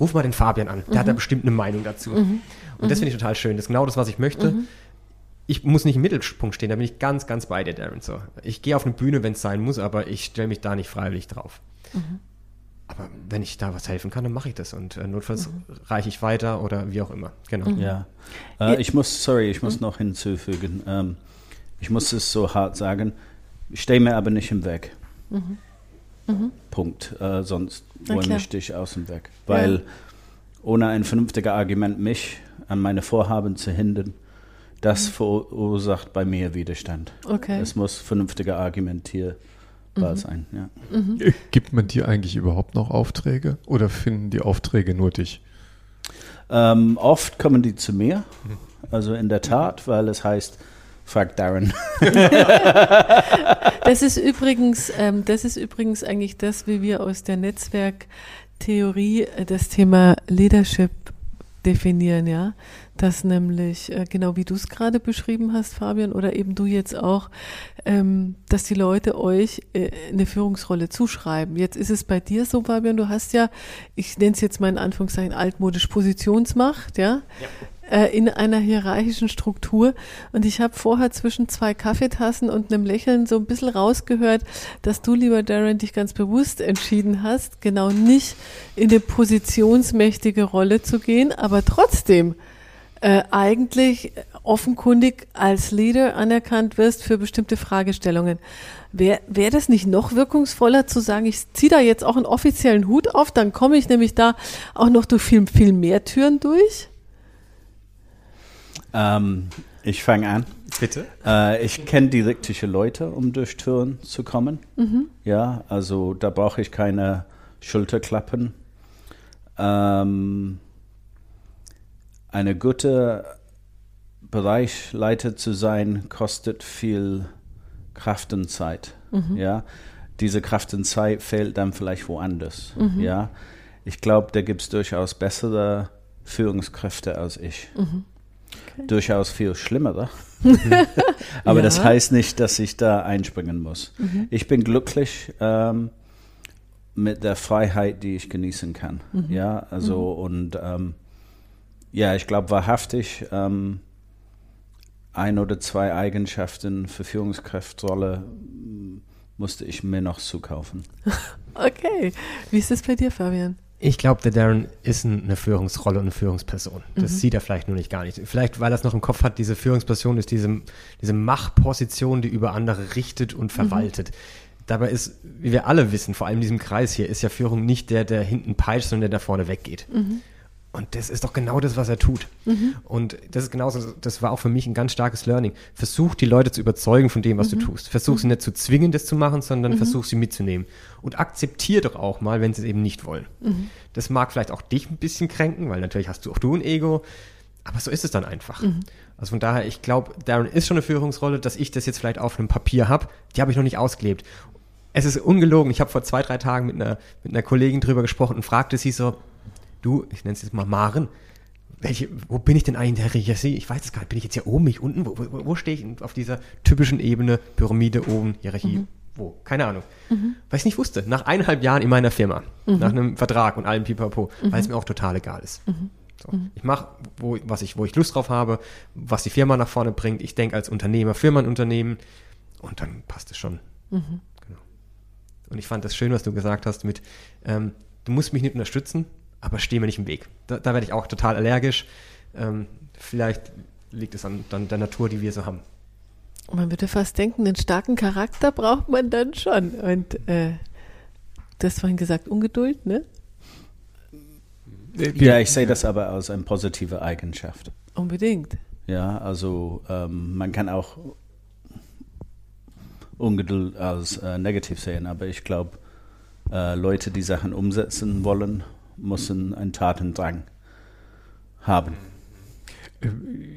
Ruf mal den Fabian an, der mhm. hat da bestimmt eine Meinung dazu. Mhm. Und das finde ich total schön. Das ist genau das, was ich möchte. Mhm. Ich muss nicht im Mittelpunkt stehen, da bin ich ganz, ganz bei dir, Darren. So. Ich gehe auf eine Bühne, wenn es sein muss, aber ich stelle mich da nicht freiwillig drauf. Mhm. Aber wenn ich da was helfen kann, dann mache ich das und äh, notfalls mhm. reiche ich weiter oder wie auch immer. Genau. Mhm. Ja. Äh, ich muss, sorry, ich muss mhm. noch hinzufügen. Ähm, ich muss es so hart sagen. Ich stehe mir aber nicht im Weg. Mhm. Mhm. Punkt. Äh, sonst räume ich dich aus dem Weg. Weil ja. ohne ein vernünftiges Argument mich an meine Vorhaben zu hindern, das mhm. verursacht bei mir Widerstand. Okay. Es muss vernünftiger argumentierbar mhm. sein. Ja. Mhm. Gibt man dir eigentlich überhaupt noch Aufträge oder finden die Aufträge nur dich? Ähm, oft kommen die zu mir. Mhm. Also in der Tat, weil es heißt, frag Darren. *laughs* das ist übrigens, ähm, das ist übrigens eigentlich das, wie wir aus der Netzwerktheorie äh, das Thema Leadership definieren, ja. Dass nämlich, äh, genau wie du es gerade beschrieben hast, Fabian, oder eben du jetzt auch, ähm, dass die Leute euch äh, eine Führungsrolle zuschreiben. Jetzt ist es bei dir so, Fabian, du hast ja, ich nenne es jetzt mal in Anführungszeichen altmodisch Positionsmacht, ja. ja äh, in einer hierarchischen Struktur. Und ich habe vorher zwischen zwei Kaffeetassen und einem Lächeln so ein bisschen rausgehört, dass du, lieber Darren, dich ganz bewusst entschieden hast, genau nicht in eine positionsmächtige Rolle zu gehen, aber trotzdem äh, eigentlich offenkundig als Leader anerkannt wirst für bestimmte Fragestellungen. Wäre wär das nicht noch wirkungsvoller zu sagen, ich ziehe da jetzt auch einen offiziellen Hut auf, dann komme ich nämlich da auch noch durch viel, viel mehr Türen durch? Ähm, ich fange an. Bitte. Äh, ich kenne die richtigen Leute, um durch Türen zu kommen. Mhm. Ja, also da brauche ich keine Schulterklappen. Ähm, eine gute Bereichleiter zu sein, kostet viel Kraft und Zeit. Mhm. Ja, diese Kraft und Zeit fehlt dann vielleicht woanders. Mhm. Ja, ich glaube, da gibt es durchaus bessere Führungskräfte als ich. Mhm durchaus viel schlimmere. *laughs* Aber ja. das heißt nicht, dass ich da einspringen muss. Mhm. Ich bin glücklich ähm, mit der Freiheit, die ich genießen kann. Mhm. Ja, also mhm. und ähm, ja, ich glaube wahrhaftig ähm, ein oder zwei Eigenschaften für Führungskräftrolle musste ich mir noch zukaufen. *laughs* okay, wie ist es bei dir, Fabian? Ich glaube, der Darren ist eine Führungsrolle und eine Führungsperson. Das mhm. sieht er vielleicht nur nicht gar nicht. Vielleicht, weil er es noch im Kopf hat, diese Führungsperson ist diese, diese Machtposition, die über andere richtet und verwaltet. Mhm. Dabei ist, wie wir alle wissen, vor allem in diesem Kreis hier, ist ja Führung nicht der, der hinten peitscht, sondern der da vorne weggeht. Mhm. Und das ist doch genau das, was er tut. Mhm. Und das ist genauso, das war auch für mich ein ganz starkes Learning. Versuch die Leute zu überzeugen von dem, was mhm. du tust. Versuch mhm. sie nicht zu zwingen, das zu machen, sondern mhm. versuch sie mitzunehmen. Und akzeptier doch auch mal, wenn sie es eben nicht wollen. Mhm. Das mag vielleicht auch dich ein bisschen kränken, weil natürlich hast du auch du ein Ego. Aber so ist es dann einfach. Mhm. Also von daher, ich glaube, Darren ist schon eine Führungsrolle, dass ich das jetzt vielleicht auf einem Papier habe, die habe ich noch nicht ausgelebt. Es ist ungelogen. Ich habe vor zwei, drei Tagen mit einer, mit einer Kollegin drüber gesprochen und fragte sie so, du, ich nenne es jetzt mal Maren, welche, wo bin ich denn eigentlich in der Hierarchie? Ich weiß es gar nicht. Bin ich jetzt hier oben, mich unten? Wo, wo, wo stehe ich auf dieser typischen Ebene, Pyramide oben, Hierarchie? Mhm. Wo? Keine Ahnung. Mhm. Weil ich nicht wusste. Nach eineinhalb Jahren in meiner Firma, mhm. nach einem Vertrag und allem Pipapo, mhm. weil es mir auch total egal ist. Mhm. So. Mhm. Ich mache, wo, ich, wo ich Lust drauf habe, was die Firma nach vorne bringt. Ich denke als Unternehmer für mein Unternehmen und dann passt es schon. Genau. Und ich fand das schön, was du gesagt hast mit, ähm, du musst mich nicht unterstützen, aber steh mir nicht im Weg. Da, da werde ich auch total allergisch. Ähm, vielleicht liegt es an, an der Natur, die wir so haben. Man würde fast denken, einen starken Charakter braucht man dann schon. Und äh, du hast vorhin gesagt, Ungeduld, ne? Ja, ich sehe das aber als eine positive Eigenschaft. Unbedingt. Ja, also ähm, man kann auch Ungeduld als äh, negativ sehen, aber ich glaube, äh, Leute, die Sachen umsetzen wollen, müssen einen Tatendrang haben. Äh,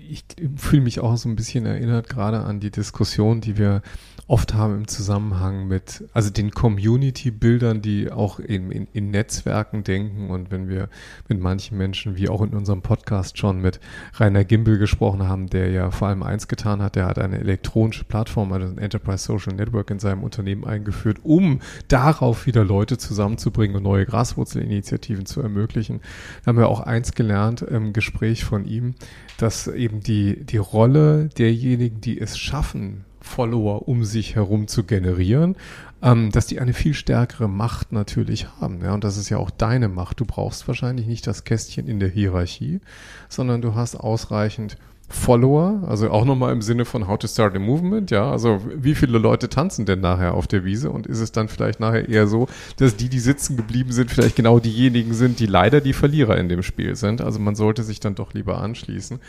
ich fühle mich auch so ein bisschen erinnert gerade an die Diskussion, die wir oft haben im Zusammenhang mit, also den Community-Bildern, die auch in, in, in, Netzwerken denken und wenn wir mit manchen Menschen, wie auch in unserem Podcast schon mit Rainer Gimbel gesprochen haben, der ja vor allem eins getan hat, der hat eine elektronische Plattform, also ein Enterprise Social Network in seinem Unternehmen eingeführt, um darauf wieder Leute zusammenzubringen und neue Graswurzelinitiativen zu ermöglichen. Da haben wir auch eins gelernt im Gespräch von ihm, dass eben die, die Rolle derjenigen, die es schaffen, Follower um sich herum zu generieren, ähm, dass die eine viel stärkere Macht natürlich haben. Ja, und das ist ja auch deine Macht. Du brauchst wahrscheinlich nicht das Kästchen in der Hierarchie, sondern du hast ausreichend Follower, also auch nochmal im Sinne von How to Start a Movement, ja, also wie viele Leute tanzen denn nachher auf der Wiese und ist es dann vielleicht nachher eher so, dass die, die sitzen geblieben sind, vielleicht genau diejenigen sind, die leider die Verlierer in dem Spiel sind, also man sollte sich dann doch lieber anschließen.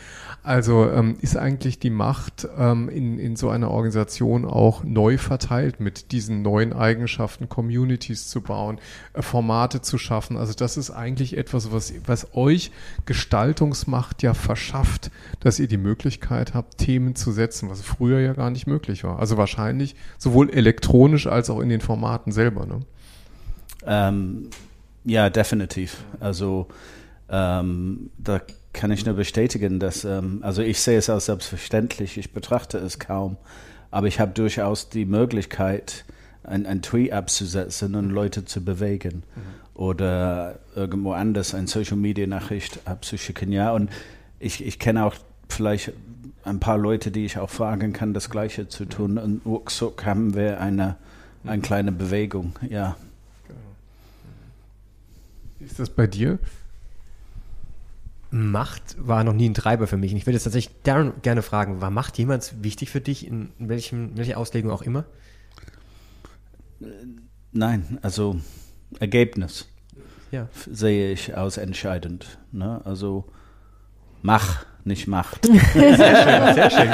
Also ähm, ist eigentlich die Macht ähm, in, in so einer Organisation auch neu verteilt mit diesen neuen Eigenschaften, Communities zu bauen, äh, Formate zu schaffen, also das ist eigentlich etwas, was, was euch Gestaltungsmacht ja verschafft, dass ihr die Möglichkeit habt, Themen zu setzen, was früher ja gar nicht möglich war. Also wahrscheinlich sowohl elektronisch als auch in den Formaten selber. Ne? Ähm, ja, definitiv. Also ähm, da kann ich nur bestätigen, dass, ähm, also ich sehe es als selbstverständlich, ich betrachte es kaum, aber ich habe durchaus die Möglichkeit, ein, ein Tweet abzusetzen und Leute zu bewegen mhm. oder irgendwo anders eine Social Media Nachricht abzuschicken. Ja, und ich, ich kenne auch vielleicht ein paar Leute, die ich auch fragen kann, das Gleiche zu tun. Und ruckzuck haben wir eine, eine kleine Bewegung, ja. Ist das bei dir? Macht war noch nie ein Treiber für mich. Und ich würde jetzt tatsächlich gerne, gerne fragen, war Macht jemals wichtig für dich, in welchem, welcher Auslegung auch immer? Nein, also Ergebnis ja. sehe ich als entscheidend. Ne? Also mach nicht macht. *laughs* Sehr schön, sehr schön.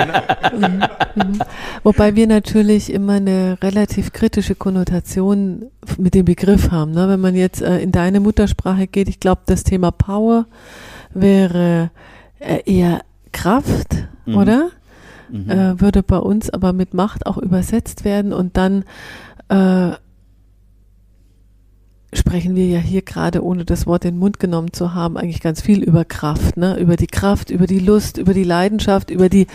Genau. Mhm. Wobei wir natürlich immer eine relativ kritische Konnotation mit dem Begriff haben. Ne? Wenn man jetzt äh, in deine Muttersprache geht, ich glaube, das Thema Power wäre äh, eher Kraft, mhm. oder? Mhm. Äh, würde bei uns aber mit Macht auch übersetzt werden und dann äh, sprechen wir ja hier gerade, ohne das Wort in den Mund genommen zu haben, eigentlich ganz viel über Kraft, ne? über die Kraft, über die Lust, über die Leidenschaft, über die,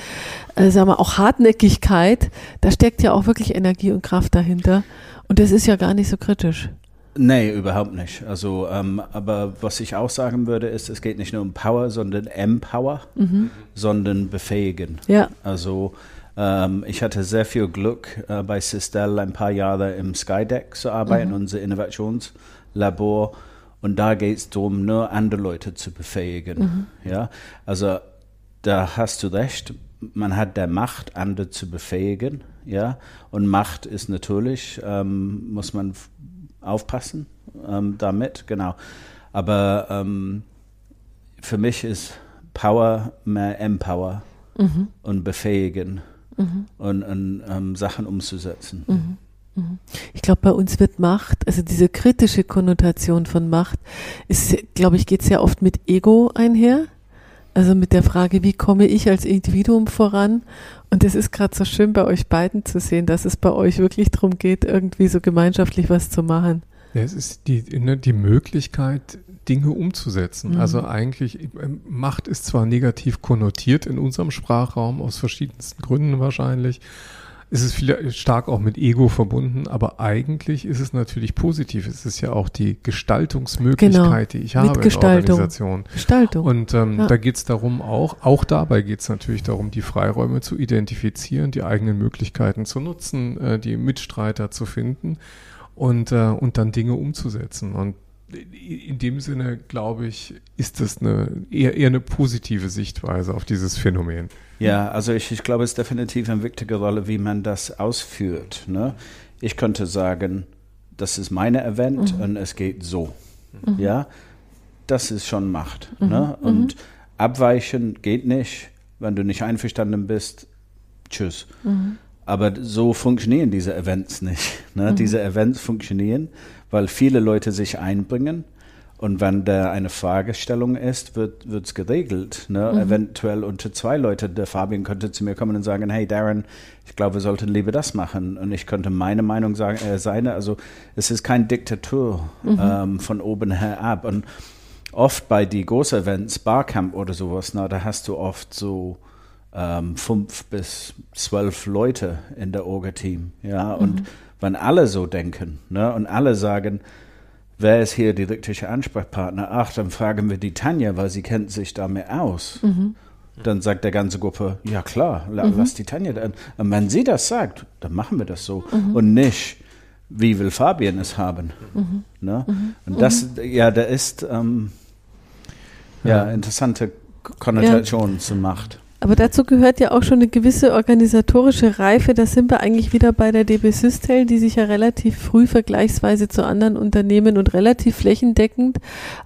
äh, sagen wir, auch Hartnäckigkeit. Da steckt ja auch wirklich Energie und Kraft dahinter. Und das ist ja gar nicht so kritisch. Nee, überhaupt nicht. Also, ähm, aber was ich auch sagen würde, ist, es geht nicht nur um Power, sondern Empower, mhm. sondern befähigen. Ja. Also, ähm, ich hatte sehr viel Glück, äh, bei Sistel ein paar Jahre im Skydeck zu arbeiten, mhm. unser Innovationslabor. Und da geht es darum, nur andere Leute zu befähigen. Mhm. Ja? Also da hast du recht, man hat der Macht, andere zu befähigen. Ja? Und Macht ist natürlich, ähm, muss man aufpassen ähm, damit, genau. Aber ähm, für mich ist Power mehr Empower mhm. und befähigen mhm. und, und ähm, Sachen umzusetzen. Mhm. mhm. Ich glaube, bei uns wird Macht, also diese kritische Konnotation von Macht, ist, glaube ich, geht sehr oft mit Ego einher. Also mit der Frage, wie komme ich als Individuum voran? Und es ist gerade so schön bei euch beiden zu sehen, dass es bei euch wirklich darum geht, irgendwie so gemeinschaftlich was zu machen. Ja, es ist die, ne, die Möglichkeit, Dinge umzusetzen. Mhm. Also eigentlich, ähm, Macht ist zwar negativ konnotiert in unserem Sprachraum, aus verschiedensten Gründen wahrscheinlich. Es ist viel, stark auch mit Ego verbunden, aber eigentlich ist es natürlich positiv. Es ist ja auch die Gestaltungsmöglichkeit, genau. die ich habe in der Organisation. Gestaltung. Und ähm, ja. da geht es darum auch, auch dabei geht es natürlich darum, die Freiräume zu identifizieren, die eigenen Möglichkeiten zu nutzen, äh, die Mitstreiter zu finden und, äh, und dann Dinge umzusetzen. Und in dem Sinne, glaube ich, ist das eine, eher, eher eine positive Sichtweise auf dieses Phänomen. Ja, also ich, ich glaube, es ist definitiv eine wichtige Rolle, wie man das ausführt. Ne? Ich könnte sagen, das ist meine Event mhm. und es geht so. Mhm. Ja, das ist schon Macht. Mhm. Ne? Mhm. Und abweichen geht nicht. Wenn du nicht einverstanden bist, tschüss. Mhm. Aber so funktionieren diese Events nicht. Ne? Diese Events funktionieren, weil viele Leute sich einbringen. Und wenn da eine Fragestellung ist, wird es geregelt. Ne? Eventuell unter zwei Leute. Der Fabian könnte zu mir kommen und sagen, hey Darren, ich glaube, wir sollten lieber das machen. Und ich könnte meine Meinung sagen, äh, seine. Also es ist keine Diktatur ähm, von oben her ab. Und oft bei die großen Events, Barcamp oder sowas, na, da hast du oft so ähm, fünf bis zwölf Leute in der Orga-Team. Ja, und wenn alle so denken ne, und alle sagen, wer ist hier die richtige Ansprechpartner? Ach, dann fragen wir die Tanja, weil sie kennt sich damit aus. Dann sagt der ganze Gruppe, ja klar, la, lass die Tanja da. Und wenn sie das sagt, dann machen wir das so. Und nicht, wie will Fabian es haben. Ne? Und das, ja, da ist ähm, ja, interessante Konnotation zur Macht. Aber dazu gehört ja auch schon eine gewisse organisatorische Reife. Da sind wir eigentlich wieder bei der DB Systel, die sich ja relativ früh vergleichsweise zu anderen Unternehmen und relativ flächendeckend,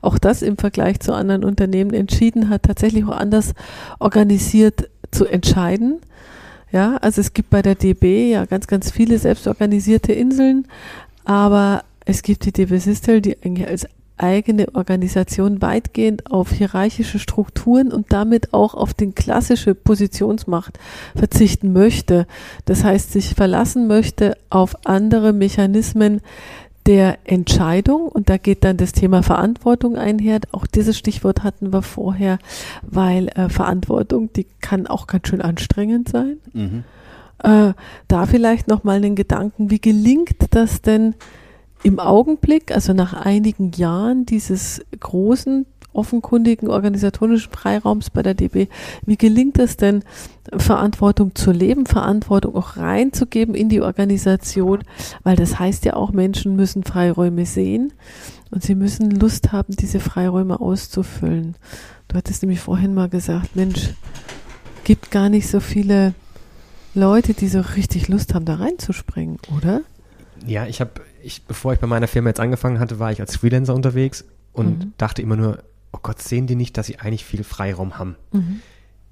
auch das im Vergleich zu anderen Unternehmen entschieden hat, tatsächlich auch anders organisiert zu entscheiden. Ja, also es gibt bei der DB ja ganz, ganz viele selbstorganisierte Inseln, aber es gibt die DB Systel, die eigentlich als eigene Organisation weitgehend auf hierarchische Strukturen und damit auch auf den klassische Positionsmacht verzichten möchte. Das heißt, sich verlassen möchte auf andere Mechanismen der Entscheidung und da geht dann das Thema Verantwortung einher. Auch dieses Stichwort hatten wir vorher, weil äh, Verantwortung, die kann auch ganz schön anstrengend sein. Mhm. Äh, da vielleicht noch mal einen Gedanken, wie gelingt das denn im Augenblick, also nach einigen Jahren dieses großen, offenkundigen organisatorischen Freiraums bei der DB, wie gelingt es denn, Verantwortung zu leben, Verantwortung auch reinzugeben in die Organisation, weil das heißt ja auch, Menschen müssen Freiräume sehen und sie müssen Lust haben, diese Freiräume auszufüllen. Du hattest nämlich vorhin mal gesagt, Mensch, gibt gar nicht so viele Leute, die so richtig Lust haben, da reinzuspringen, oder? Ja, ich habe, ich, bevor ich bei meiner Firma jetzt angefangen hatte, war ich als Freelancer unterwegs und Mhm. dachte immer nur, oh Gott, sehen die nicht, dass sie eigentlich viel Freiraum haben? Mhm.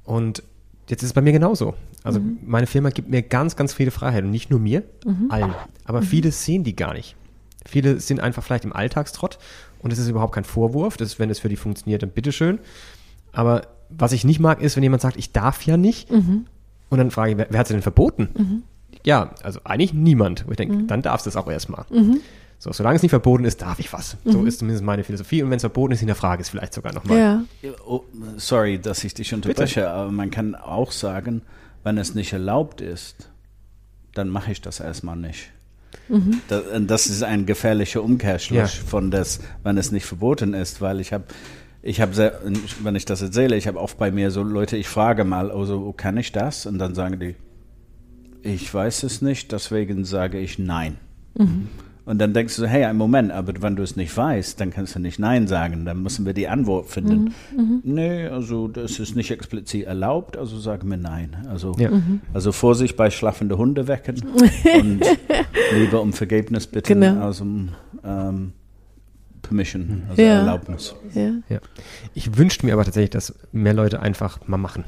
Und jetzt ist es bei mir genauso. Also Mhm. meine Firma gibt mir ganz, ganz viele Freiheit und nicht nur mir, Mhm. allen. Aber viele sehen die gar nicht. Viele sind einfach vielleicht im Alltagstrott und es ist überhaupt kein Vorwurf. Das ist, wenn es für die funktioniert, dann bitteschön. Aber was ich nicht mag, ist, wenn jemand sagt, ich darf ja nicht. Mhm. Und dann frage ich, wer, wer hat es denn verboten? Ja, also eigentlich niemand. Wo ich denke, Mhm. dann darfst du es auch erstmal. So, solange es nicht verboten ist, darf ich was. So ist zumindest meine Philosophie. Und wenn es verboten ist, hinterfrage ich es vielleicht sogar nochmal. Ja. Oh, sorry, dass ich dich unterbreche, aber man kann auch sagen, wenn es nicht erlaubt ist, dann mache ich das erstmal nicht. Das, und das ist ein gefährlicher Umkehrschluss Ja. von das, wenn es nicht verboten ist, weil ich habe, ich habe, wenn ich das erzähle, ich habe oft bei mir so Leute, ich frage mal, also kann ich das? Und dann sagen die, ich weiß es nicht, deswegen sage ich nein. Und dann denkst du, so, hey, einen Moment, aber wenn du es nicht weißt, dann kannst du nicht Nein sagen. Dann müssen wir die Antwort finden. Nee, also das ist nicht explizit erlaubt, also sagen wir Nein. Also, Ja. also Vorsicht bei schlafende Hunde wecken *laughs* und lieber um Vergebnis bitten Genau. als um ähm, Permission, also Ja. Erlaubnis. Ja. Ja. Ich wünschte mir aber tatsächlich, dass mehr Leute einfach mal machen.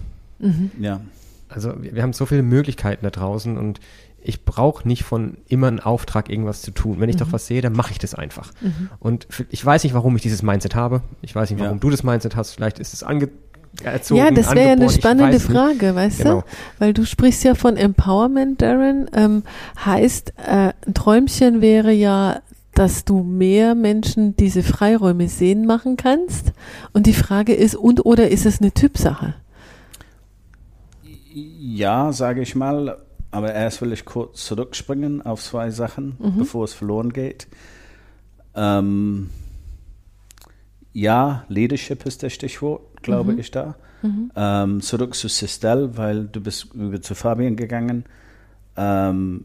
Ja. Also wir, wir haben so viele Möglichkeiten da draußen und ich brauche nicht von immer einen Auftrag, irgendwas zu tun. Wenn ich Mhm. doch was sehe, dann mache ich das einfach. Und für, ich weiß nicht, warum ich dieses Mindset habe. Ich weiß nicht, warum Ja. du das Mindset hast. Vielleicht ist es ange erzogen, Ja, das wäre ja eine spannende weiß nicht. Frage, weißt Genau. du? Weil du sprichst ja von Empowerment, Darren. Ähm, heißt, äh, ein Träumchen wäre ja, dass du mehr Menschen diese Freiräume sehen machen kannst. Und die Frage ist, und oder ist es eine Typsache? Ja, sage ich mal. Aber erst will ich kurz zurückspringen auf zwei Sachen, bevor es verloren geht. Ähm, ja, Leadership ist das Stichwort, glaube ich da. Ähm, zurück zu Sistel, weil du bist über zu Fabian gegangen. Ähm,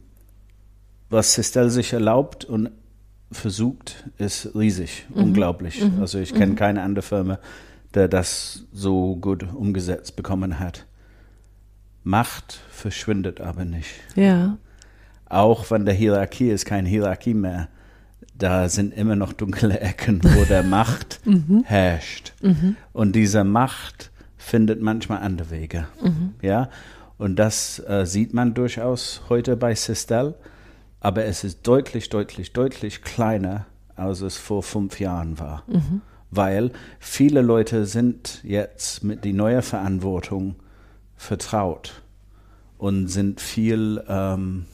was Sistel sich erlaubt und versucht, ist riesig, unglaublich. Also ich kenne keine andere Firma, der das so gut umgesetzt bekommen hat. Macht verschwindet aber nicht. Ja. Auch wenn der Hierarchie ist keine Hierarchie mehr. Da sind immer noch dunkle Ecken, wo der *laughs* Macht herrscht. Und diese Macht findet manchmal andere Wege. Ja? Und das äh, sieht man durchaus heute bei Sistel, aber es ist deutlich, deutlich, deutlich kleiner, als es vor fünf Jahren war. Mhm. Weil viele Leute sind jetzt mit der neuen Verantwortung vertraut und sind viel, ähm,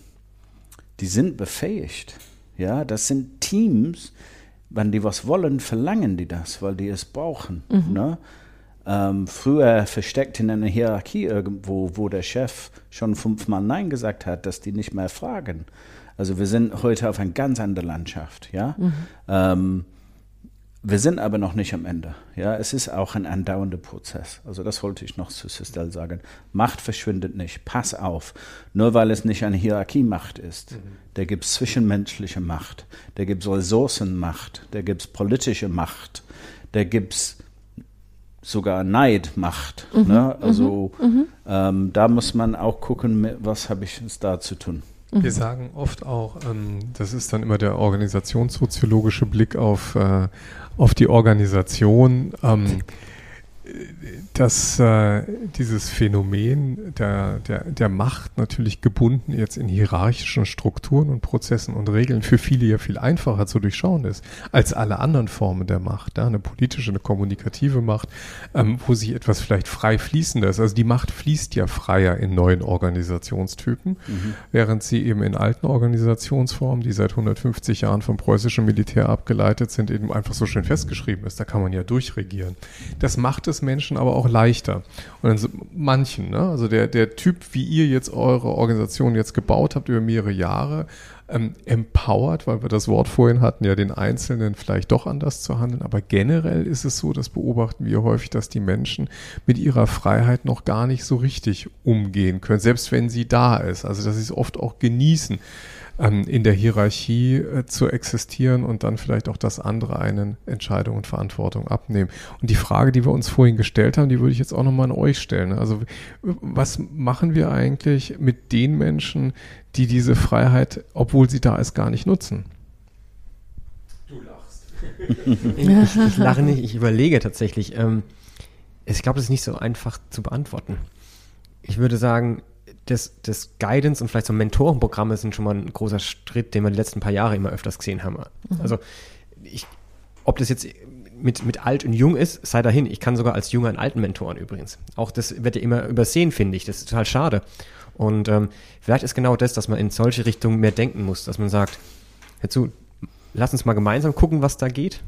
die sind befähigt. Ja, das sind Teams, wenn die was wollen, verlangen die das, weil die es brauchen. Mhm. Ne? ähm, früher versteckt in einer Hierarchie irgendwo, wo der Chef schon fünfmal Nein gesagt hat, dass die nicht mehr fragen. Also wir sind heute auf eine ganz andere Landschaft, ja. Mhm. Ähm, wir sind aber noch nicht am Ende. Ja, es ist auch ein andauernder Prozess. Also das wollte ich noch zu Sistel sagen. Macht verschwindet nicht. Pass auf. Nur weil es nicht eine Hierarchiemacht ist. Mhm. Da gibt es zwischenmenschliche Macht. Da gibt es Ressourcenmacht. Da gibt es politische Macht. Da gibt es sogar Neid macht. Mhm, ne? Also mhm, mhm, ähm, da muss man auch gucken, was habe ich da zu tun. Wir mhm. sagen oft auch, ähm, das ist dann immer der organisationssoziologische Blick auf, äh, auf die Organisation. Ähm, dass äh, dieses Phänomen der, der, der Macht natürlich gebunden jetzt in hierarchischen Strukturen und Prozessen und Regeln für viele ja viel einfacher zu durchschauen ist als alle anderen Formen der Macht. Ja? Eine politische, eine kommunikative Macht, ähm, wo sich etwas vielleicht frei fließender ist. Also die Macht fließt ja freier in neuen Organisationstypen, mhm. während sie eben in alten Organisationsformen, die seit 150 Jahren vom preußischen Militär abgeleitet sind, eben einfach so schön festgeschrieben ist. Da kann man ja durchregieren. Das macht es Menschen aber auch leichter. Und dann manchen, ne? also der, der Typ, wie ihr jetzt eure Organisation jetzt gebaut habt über mehrere Jahre, ähm, empowert, weil wir das Wort vorhin hatten, ja den Einzelnen vielleicht doch anders zu handeln. Aber generell ist es so, das beobachten wir häufig, dass die Menschen mit ihrer Freiheit noch gar nicht so richtig umgehen können, selbst wenn sie da ist. Also dass sie es oft auch genießen ähm, in der Hierarchie äh, zu existieren und dann vielleicht auch das andere einen Entscheidung und Verantwortung abnehmen. Und die Frage, die wir uns vorhin gestellt haben, die würde ich jetzt auch nochmal an euch stellen. Also was machen wir eigentlich mit den Menschen, die diese Freiheit, obwohl sie da ist, gar nicht nutzen? Du lachst. *laughs* ich, ich, lache nicht, ich überlege tatsächlich. Ähm, ich glaube, das ist nicht so einfach zu beantworten. Ich würde sagen, das, das Guidance und vielleicht so Mentorenprogramme sind schon mal ein großer Schritt, den wir die letzten paar Jahre immer öfters gesehen haben. Mhm. Also ich, ob das jetzt mit, mit alt und jung ist, sei dahin. Ich kann sogar als junger einen alten Mentoren übrigens. Auch das wird ja immer übersehen, finde ich. Das ist total schade. Und ähm, vielleicht ist genau das, dass man in solche Richtungen mehr denken muss, dass man sagt, dazu, lass uns mal gemeinsam gucken, was da geht.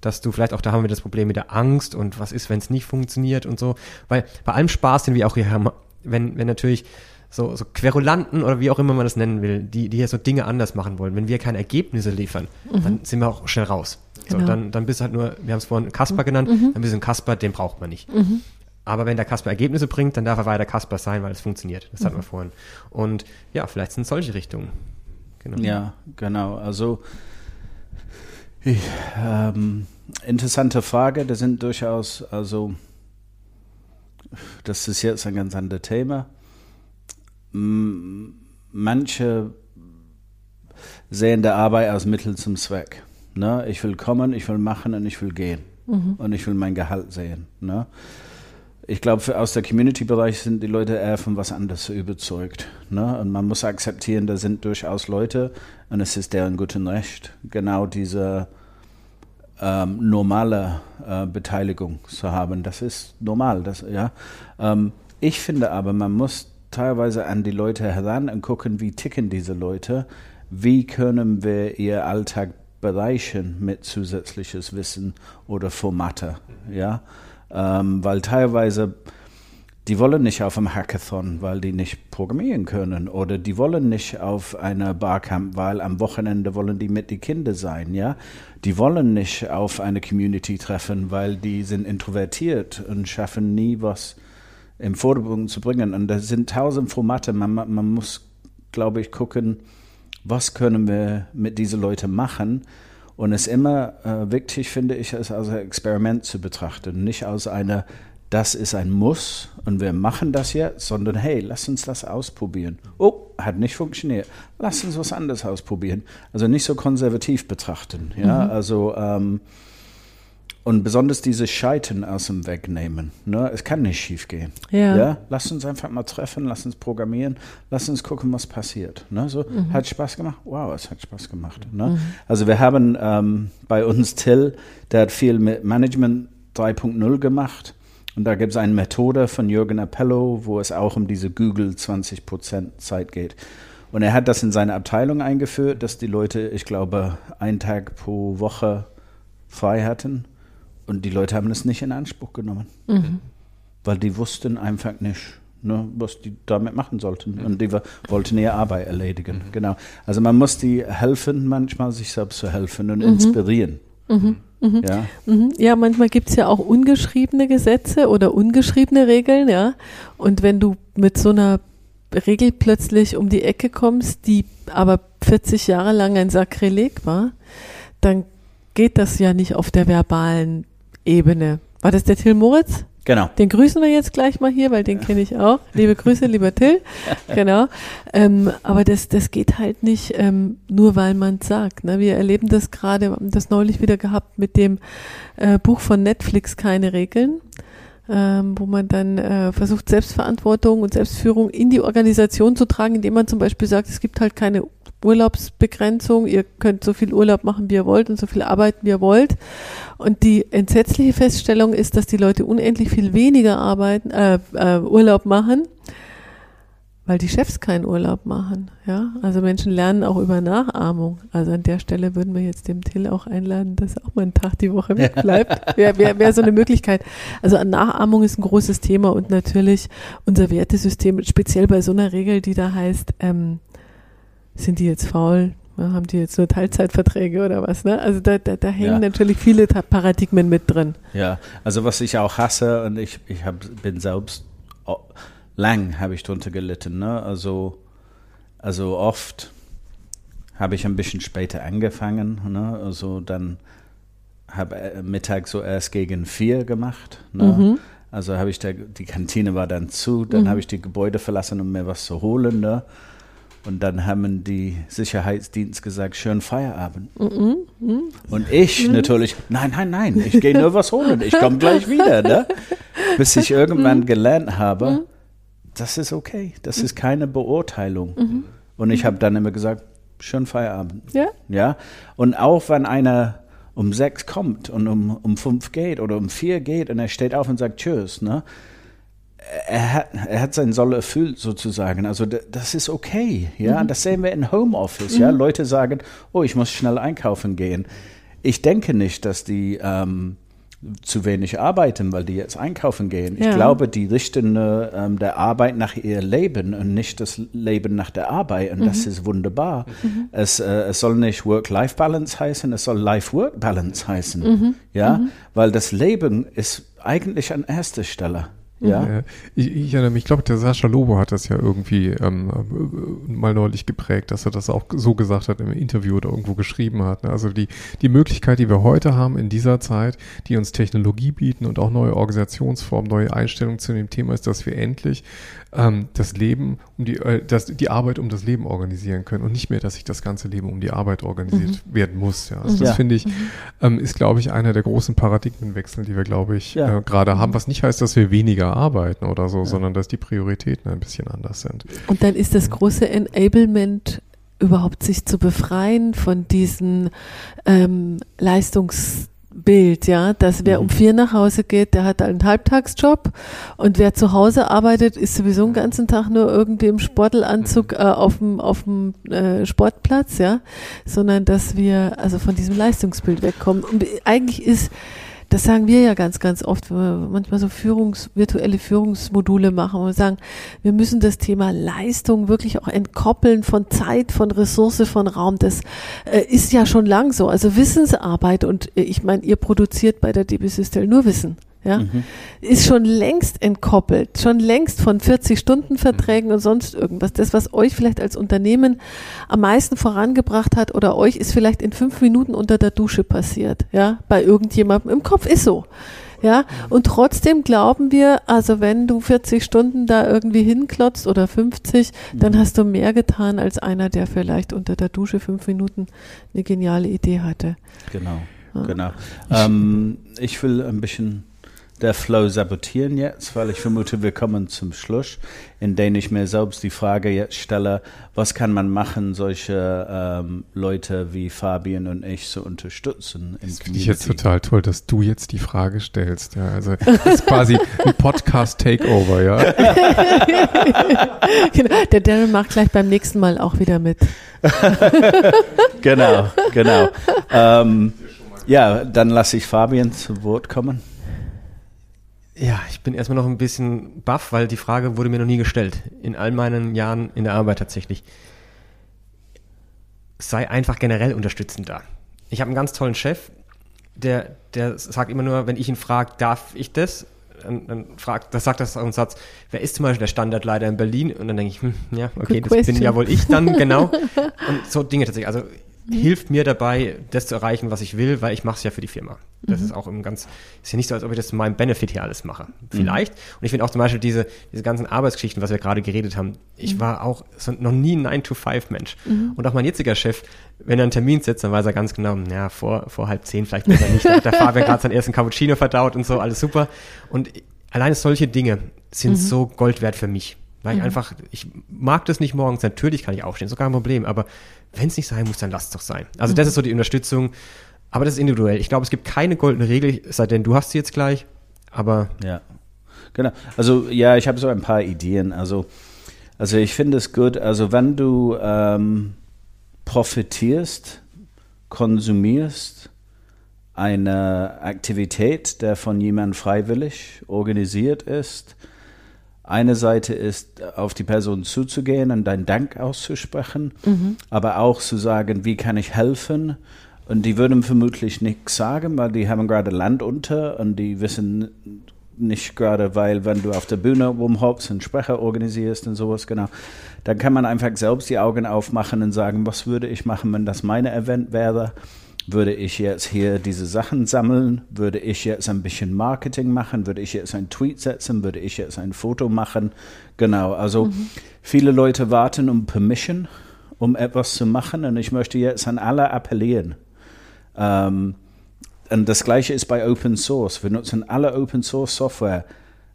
Dass du vielleicht auch, da haben wir das Problem mit der Angst und was ist, wenn es nicht funktioniert und so. Weil bei allem Spaß, den wir auch hier haben, wenn, wenn natürlich so, so Querulanten oder wie auch immer man das nennen will, die, die hier so Dinge anders machen wollen, wenn wir keine Ergebnisse liefern, mhm. dann sind wir auch schnell raus. Genau. So, dann, dann bist du halt nur, wir haben es vorhin Kasper genannt, mhm. dann bist du ein Kasper, den braucht man nicht. Mhm. Aber wenn der Kasper Ergebnisse bringt, dann darf er weiter Kasper sein, weil es funktioniert. Das hatten wir mhm. vorhin. Und ja, vielleicht sind es solche Richtungen. Genau. Ja, genau. Also ich, ähm, interessante Frage. Das sind durchaus, also das ist jetzt ein ganz anderes Thema. Manche sehen der Arbeit als Mittel zum Zweck. Ne? Ich will kommen, ich will machen und ich will gehen. Mhm. Und ich will mein Gehalt sehen. Ne? Ich glaube, aus der Community-Bereich sind die Leute eher von was anderes überzeugt. Ne? Und man muss akzeptieren, da sind durchaus Leute, und es ist deren guten Recht, genau diese ähm, normale äh, Beteiligung zu haben. Das ist normal. Das, ja. Ähm, ich finde aber, man muss teilweise an die Leute heran und gucken, wie ticken diese Leute, wie können wir ihr Alltag bereichern mit zusätzliches Wissen oder Formate. Ja? Ähm, weil teilweise die wollen nicht auf einem Hackathon, weil die nicht programmieren können. Oder die wollen nicht auf einer Barcamp, weil am Wochenende wollen die mit den Kindern sein, ja. Die wollen nicht auf eine Community treffen, weil die sind introvertiert und schaffen nie was im Vordergrund zu bringen. Und da sind tausend Formate. Man, man muss, glaube ich, gucken, was können wir mit diesen Leuten machen. Und es ist immer äh, wichtig, finde ich, es als Experiment zu betrachten, nicht als eine das ist ein Muss und wir machen das jetzt, sondern hey, lass uns das ausprobieren. Oh, hat nicht funktioniert. Lass uns was anderes ausprobieren. Also nicht so konservativ betrachten. Ja, mhm. also ähm, und besonders dieses Scheitern aus dem Weg nehmen. Ne? Es kann nicht schief gehen. Ja. Ja? Lass uns einfach mal treffen, lass uns programmieren, lass uns gucken, was passiert. Ne? So, Hat Spaß gemacht? Wow, es hat Spaß gemacht. Ne? Also wir haben ähm, bei uns Till, der hat viel mit Management 3.0 gemacht. Und da gibt es eine Methode von Jürgen Appello, wo es auch um diese Google 20% Zeit geht. Und er hat das in seine Abteilung eingeführt, dass die Leute, ich glaube, einen Tag pro Woche frei hatten. Und die Leute haben es nicht in Anspruch genommen. Weil die wussten einfach nicht, ne, was die damit machen sollten. Und die wollten ihre Arbeit erledigen. Genau. Also man muss die helfen, manchmal sich selbst zu helfen und inspirieren. Ja. Mhm. Ja, manchmal gibt's ja auch ungeschriebene Gesetze oder ungeschriebene Regeln, ja. Und wenn du mit so einer Regel plötzlich um die Ecke kommst, die aber 40 Jahre lang ein Sakrileg war, dann geht das ja nicht auf der verbalen Ebene. War das der Till Moritz? Genau. Den grüßen wir jetzt gleich mal hier, weil den kenne ich auch. Liebe Grüße, lieber Till. *laughs* Genau. Ähm, aber das, das geht halt nicht ähm, nur, weil man es sagt. Ne? Wir erleben das gerade, das neulich wieder gehabt mit dem äh, Buch von Netflix Keine Regeln, ähm, wo man dann äh, versucht, Selbstverantwortung und Selbstführung in die Organisation zu tragen, indem man zum Beispiel sagt, es gibt halt keine Urlaubsbegrenzung, ihr könnt so viel Urlaub machen, wie ihr wollt und so viel arbeiten, wie ihr wollt. Und die entsetzliche Feststellung ist, dass die Leute unendlich viel weniger arbeiten, äh, äh, Urlaub machen, weil die Chefs keinen Urlaub machen. Ja, also Menschen lernen auch über Nachahmung. Also an der Stelle würden wir jetzt dem Till auch einladen, dass er auch mal einen Tag die Woche *laughs* wegbleibt. Wäre wär, wär so eine Möglichkeit. Also Nachahmung ist ein großes Thema und natürlich unser Wertesystem, speziell bei so einer Regel, die da heißt, ähm, sind die jetzt faul? Ja, haben die jetzt nur Teilzeitverträge oder was? Ne? Also da, da, da hängen Ja. natürlich viele Paradigmen mit drin. Ja, also was ich auch hasse und ich, ich hab, bin selbst o- lang habe ich drunter gelitten. Ne? Also, also oft habe ich ein bisschen später angefangen. Ne? Also dann habe äh, Mittag so erst gegen vier gemacht. Ne? Also habe ich da, die Kantine war dann zu, dann habe ich die Gebäude verlassen, um mir was zu holen. Ne? Und dann haben die Sicherheitsdienst gesagt, schönen Feierabend. Und ich natürlich, nein, nein, nein, ich gehe nur was holen, ich komme gleich wieder. Ne? Bis ich irgendwann gelernt habe, das ist okay, das ist keine Beurteilung. Und ich habe dann immer gesagt, schönen Feierabend. Ja? Ja, und auch wenn einer um sechs kommt und um, um fünf geht oder um vier geht und er steht auf und sagt Tschüss, ne? Er hat, er hat seinen Soll erfüllt sozusagen. Also das ist okay, ja. Das sehen wir in Homeoffice, ja. Leute sagen, oh, ich muss schnell einkaufen gehen. Ich denke nicht, dass die ähm, zu wenig arbeiten, weil die jetzt einkaufen gehen. Ich Ja. glaube, die richten äh, ähm, der Arbeit nach ihr Leben und nicht das Leben nach der Arbeit. Und das ist wunderbar. Es, äh, es soll nicht Work-Life-Balance heißen, es soll Life-Work-Balance heißen. Ja, weil das Leben ist eigentlich an erster Stelle. Ja, ich, ich erinnere mich, ich glaube, der Sascha Lobo hat das ja irgendwie ähm, äh, mal neulich geprägt, dass er das auch so gesagt hat im Interview oder irgendwo geschrieben hat. ne? Also die, die Möglichkeit, die wir heute haben in dieser Zeit, die uns Technologie bieten und auch neue Organisationsformen, neue Einstellungen zu dem Thema ist, dass wir endlich ähm, das Leben um die, äh, das, die Arbeit um das Leben organisieren können und nicht mehr, dass sich das ganze Leben um die Arbeit organisiert werden muss. Ja. Also das Ja. finde ich, ähm, ist, glaube ich, einer der großen Paradigmenwechsel, die wir, glaube ich, Ja. äh, gerade haben, was nicht heißt, dass wir weniger arbeiten oder so, sondern dass die Prioritäten ein bisschen anders sind. Und dann ist das große Enablement überhaupt sich zu befreien von diesem ähm, Leistungsbild, ja, dass wer um vier nach Hause geht, der hat einen Halbtagsjob und wer zu Hause arbeitet, ist sowieso den ganzen Tag nur irgendwie im Sportelanzug äh, auf dem auf dem äh, Sportplatz, ja, sondern dass wir also von diesem Leistungsbild wegkommen. Und eigentlich ist das sagen wir ja ganz, ganz oft, wenn wir manchmal so Führungs, virtuelle Führungsmodule machen, wir sagen, wir müssen das Thema Leistung wirklich auch entkoppeln von Zeit, von Ressource, von Raum. Das äh, ist ja schon lang so. Also Wissensarbeit und äh, ich meine, ihr produziert bei der DB Systel nur Wissen. Ja, ist schon längst entkoppelt, schon längst von 40-Stunden-Verträgen und sonst irgendwas. Das, was euch vielleicht als Unternehmen am meisten vorangebracht hat oder euch ist vielleicht in fünf Minuten unter der Dusche passiert, ja, bei irgendjemandem. Im Kopf ist so. Ja, und trotzdem glauben wir, also wenn du 40 Stunden da irgendwie hinklotzt oder 50, dann hast du mehr getan als einer, der vielleicht unter der Dusche fünf Minuten eine geniale Idee hatte. genau. genau. Ähm, ich will ein bisschen der Flow sabotieren jetzt, weil ich vermute, wir kommen zum Schluss, in dem ich mir selbst die Frage jetzt stelle, was kann man machen, solche ähm, Leute wie Fabian und ich zu unterstützen im das finde ich jetzt total toll, dass du jetzt die Frage stellst. Ja, also das ist quasi ein Podcast-Takeover, ja. *laughs* genau, der Darren macht gleich beim nächsten Mal auch wieder mit. *laughs* genau, genau. Ähm, ja, dann lasse ich Fabian zu Wort kommen. Ja, ich bin erstmal noch ein bisschen baff, weil die Frage wurde mir noch nie gestellt. In all meinen Jahren in der Arbeit tatsächlich. Sei einfach generell unterstützend da. Ich habe einen ganz tollen Chef, der, der sagt immer nur, wenn ich ihn frage, darf ich das? Dann, dann fragt, das sagt das auch einen Satz, wer ist zum Beispiel der Standardleiter in Berlin? Und dann denke ich, hm, ja, okay, Good das question. bin ja wohl ich dann, genau. *laughs* Und so Dinge tatsächlich. Also. Hilft mir dabei, das zu erreichen, was ich will, weil ich mache es ja für die Firma. Das mhm. ist auch im ganz, ist ja nicht so, als ob ich das zu meinem Benefit hier alles mache. Vielleicht. Mhm. Und ich finde auch zum Beispiel diese, diese ganzen Arbeitsgeschichten, was wir gerade geredet haben. Ich mhm. war auch so noch nie ein 9-to-5-Mensch. Mhm. Und auch mein jetziger Chef, wenn er einen Termin setzt, dann weiß er ganz genau, ja, vor, vor halb zehn vielleicht besser nicht. Da hat der gerade seinen ersten Cappuccino verdaut und so, alles super. Und alleine solche Dinge sind mhm. so Gold wert für mich. Weil ich einfach, ich mag das nicht morgens, natürlich kann ich aufstehen, ist gar kein Problem, aber wenn es nicht sein muss, dann lass es doch sein. Also das ist so die Unterstützung, aber das ist individuell. Ich glaube, es gibt keine goldene Regel, seitdem du hast sie jetzt gleich, aber... Ja, genau. Also ja, ich habe so ein paar Ideen. Also, also ich finde es gut, also wenn du ähm, profitierst, konsumierst, eine Aktivität, der von jemandem freiwillig organisiert ist, eine Seite ist, auf die Person zuzugehen und deinen Dank auszusprechen, mhm. aber auch zu sagen, wie kann ich helfen? Und die würden vermutlich nichts sagen, weil die haben gerade Land unter und die wissen nicht gerade, weil wenn du auf der Bühne rumhoppst und Sprecher organisierst und sowas, genau, dann kann man einfach selbst die Augen aufmachen und sagen, was würde ich machen, wenn das meine Event wäre? Würde ich jetzt hier diese Sachen sammeln, würde ich jetzt ein bisschen Marketing machen, würde ich jetzt einen Tweet setzen, würde ich jetzt ein Foto machen. Genau, also mhm. viele Leute warten um Permission, um etwas zu machen und ich möchte jetzt an alle appellieren. Ähm, und das gleiche ist bei Open Source. Wir nutzen alle Open Source Software.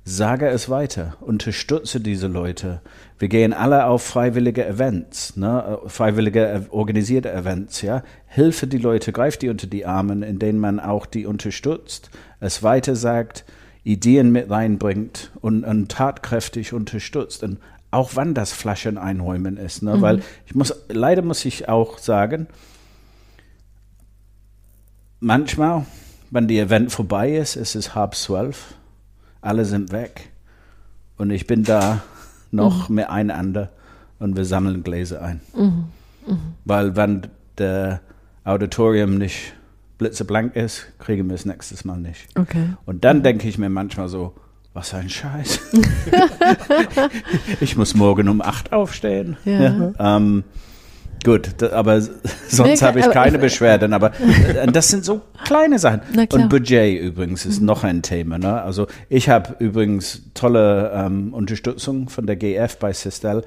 Sage es weiter, unterstütze diese Leute. Wir gehen alle auf freiwillige Events, ne? freiwillige organisierte Events, ja. Hilfe die Leute, greift die unter die Arme, in denen man auch die unterstützt, es weiter sagt, Ideen mit reinbringt und, und tatkräftig unterstützt. Und auch wann das Flaschen einräumen ist, ne? Mhm. weil ich muss, leider muss ich auch sagen, manchmal, wenn die Event vorbei ist, ist es halb zwölf alle sind weg. Und ich bin da noch mhm. mit einander und wir sammeln Gläser ein. Mhm. Mhm. Weil wenn der Auditorium nicht blitzeblank ist, kriegen wir es nächstes Mal nicht. Okay. Und dann denke ich mir manchmal so, was ein Scheiß. *laughs* *laughs* ich muss morgen um acht aufstehen. Ja. ja. Ähm, Gut, aber *laughs* sonst habe ich keine Beschwerden. Aber äh, das sind so *laughs* kleine Sachen. Und Budget übrigens ist mhm. noch ein Thema. Ne? Also ich habe übrigens tolle ähm, Unterstützung von der GF bei Sistel.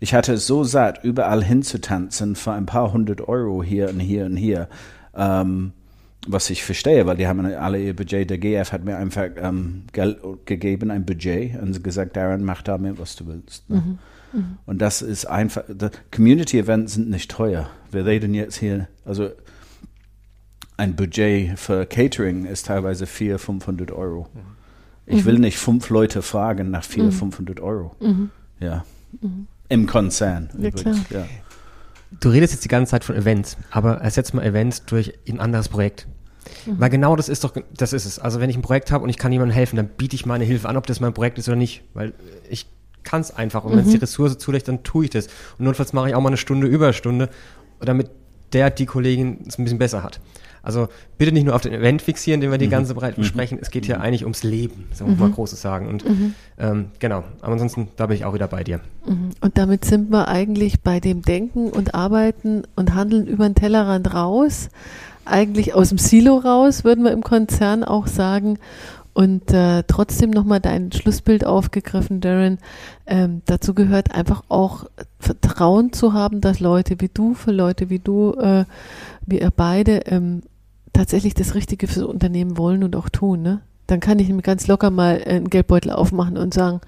Ich hatte es so satt, überall hinzutanzen für ein paar hundert Euro hier und hier und hier. Ähm, was ich verstehe, weil die haben alle ihr Budget. Der GF hat mir einfach ähm, Geld gegeben, ein Budget, und gesagt, Darren, mach damit, was du willst. Ne? Mhm. Mhm. Und das ist einfach, Community-Events sind nicht teuer. Wir reden jetzt hier, also ein Budget für Catering ist teilweise 400, 500 Euro. Mhm. Ich will nicht fünf Leute fragen nach 400, mhm. 500 Euro. Mhm. Ja. Mhm. Im Konzern. Ja, übrigens. Ja. Du redest jetzt die ganze Zeit von Events, aber ersetz mal Events durch ein anderes Projekt. Mhm. Weil genau das ist doch, das ist es. Also wenn ich ein Projekt habe und ich kann jemandem helfen, dann biete ich meine Hilfe an, ob das mein Projekt ist oder nicht. Weil ich kann es einfach. Und mhm. wenn es die Ressource zulässt, dann tue ich das. Und notfalls mache ich auch mal eine Stunde Überstunde, damit der, die Kollegin es ein bisschen besser hat. Also bitte nicht nur auf den Event fixieren, den wir die mhm. ganze Zeit mhm. besprechen. Es geht hier mhm. eigentlich ums Leben, so mhm. mal Großes sagen. Und mhm. ähm, genau, aber ansonsten, da bin ich auch wieder bei dir. Mhm. Und damit sind wir eigentlich bei dem Denken und Arbeiten und Handeln über den Tellerrand raus. Eigentlich aus dem Silo raus, würden wir im Konzern auch sagen. Und äh, trotzdem nochmal dein Schlussbild aufgegriffen, Darren. Ähm, dazu gehört einfach auch Vertrauen zu haben, dass Leute wie du, für Leute wie du, äh, wie ihr beide, ähm, tatsächlich das Richtige fürs Unternehmen wollen und auch tun. Ne? Dann kann ich mir ganz locker mal einen Geldbeutel aufmachen und sagen,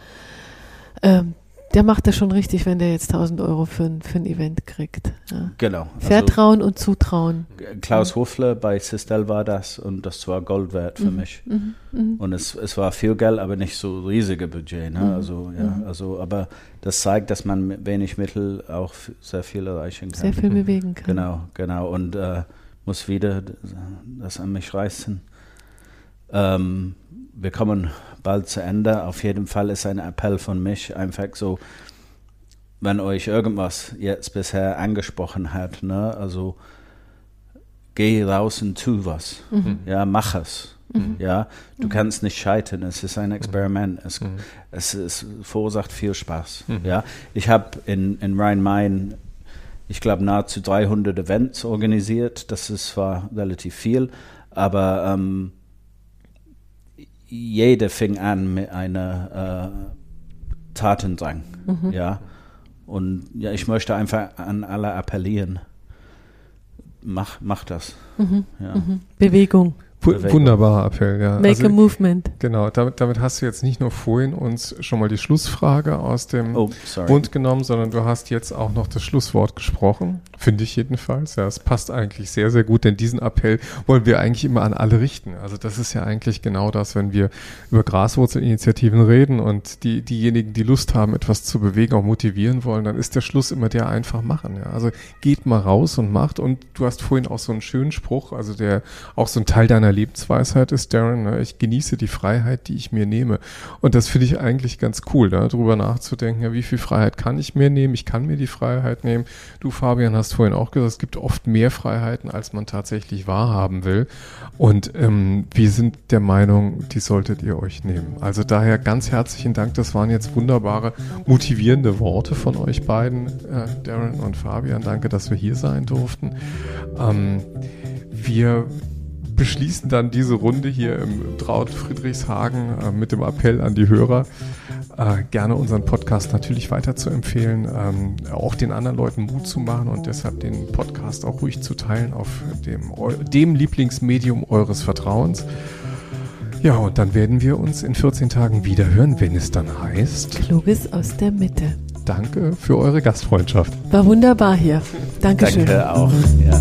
ähm, der macht das schon richtig, wenn der jetzt 1000 Euro für ein, für ein Event kriegt. Ja. Genau. Also Vertrauen und Zutrauen. Klaus Hofler bei Sistel war das und das war Gold wert für mich. Mhm, mhm. Und es, es war viel Geld, aber nicht so riesige Budget. Ne? Also, ja, Mhm. also, aber das zeigt, dass man mit wenig Mittel auch sehr viel erreichen kann. Sehr viel bewegen kann. Genau, genau. Und äh, muss wieder das an mich reißen. Ähm, wir kommen bald zu Ende. Auf jeden Fall ist ein Appell von mich einfach so, wenn euch irgendwas jetzt bisher angesprochen hat, ne, also geh raus und tu was. Ja, mach es. Ja, du kannst nicht scheitern. Es ist ein Experiment. Es, es, es verursacht viel Spaß. Ja, ich habe in, in Rhein-Main, ich glaube, nahezu 300 Events organisiert. Das ist zwar relativ viel, aber ähm, jeder fing an mit einer äh, Tatendrang. Ja, und ja, ich möchte einfach an alle appellieren. Mach, mach das. Ja. Bewegung. Wu- Bewegung. Wunderbarer Appell, ja. Make Also, a movement. genau, damit, damit hast du jetzt nicht nur vorhin uns schon mal die Schlussfrage aus dem Oh. Mund genommen, sondern du hast jetzt auch noch das Schlusswort gesprochen. Finde ich jedenfalls. Ja, es passt eigentlich sehr, sehr gut, denn diesen Appell wollen wir eigentlich immer an alle richten. Also das ist ja eigentlich genau das, wenn wir über Graswurzelinitiativen reden und die, diejenigen, die Lust haben, etwas zu bewegen, auch motivieren wollen, dann ist der Schluss immer der einfach machen. Ja. Also geht mal raus und macht. Und du hast vorhin auch so einen schönen Spruch, also der auch so ein Teil deiner Lebensweisheit ist, Darren. Ne? Ich genieße die Freiheit, die ich mir nehme. Und das finde ich eigentlich ganz cool, da darüber nachzudenken, ja, wie viel Freiheit kann ich mir nehmen? Ich kann mir die Freiheit nehmen. Du, Fabian, hast vorhin auch gesagt, es gibt oft mehr Freiheiten, als man tatsächlich wahrhaben will. Und ähm, wir sind der Meinung, die solltet ihr euch nehmen. Also daher ganz herzlichen Dank. Das waren jetzt wunderbare, motivierende Worte von euch beiden, äh, Darren und Fabian. Danke, dass wir hier sein durften. Ähm, wir beschließen dann diese Runde hier im Traut Friedrichshagen äh, mit dem Appell an die Hörer, äh, gerne unseren Podcast natürlich weiter zu empfehlen, ähm, auch den anderen Leuten Mut zu machen und deshalb den Podcast auch ruhig zu teilen auf dem, dem Lieblingsmedium eures Vertrauens. Ja, und dann werden wir uns in 14 Tagen wieder hören, wenn es dann heißt, Kluges aus der Mitte. Danke für eure Gastfreundschaft. War wunderbar hier. Dankeschön. Danke auch. Ja.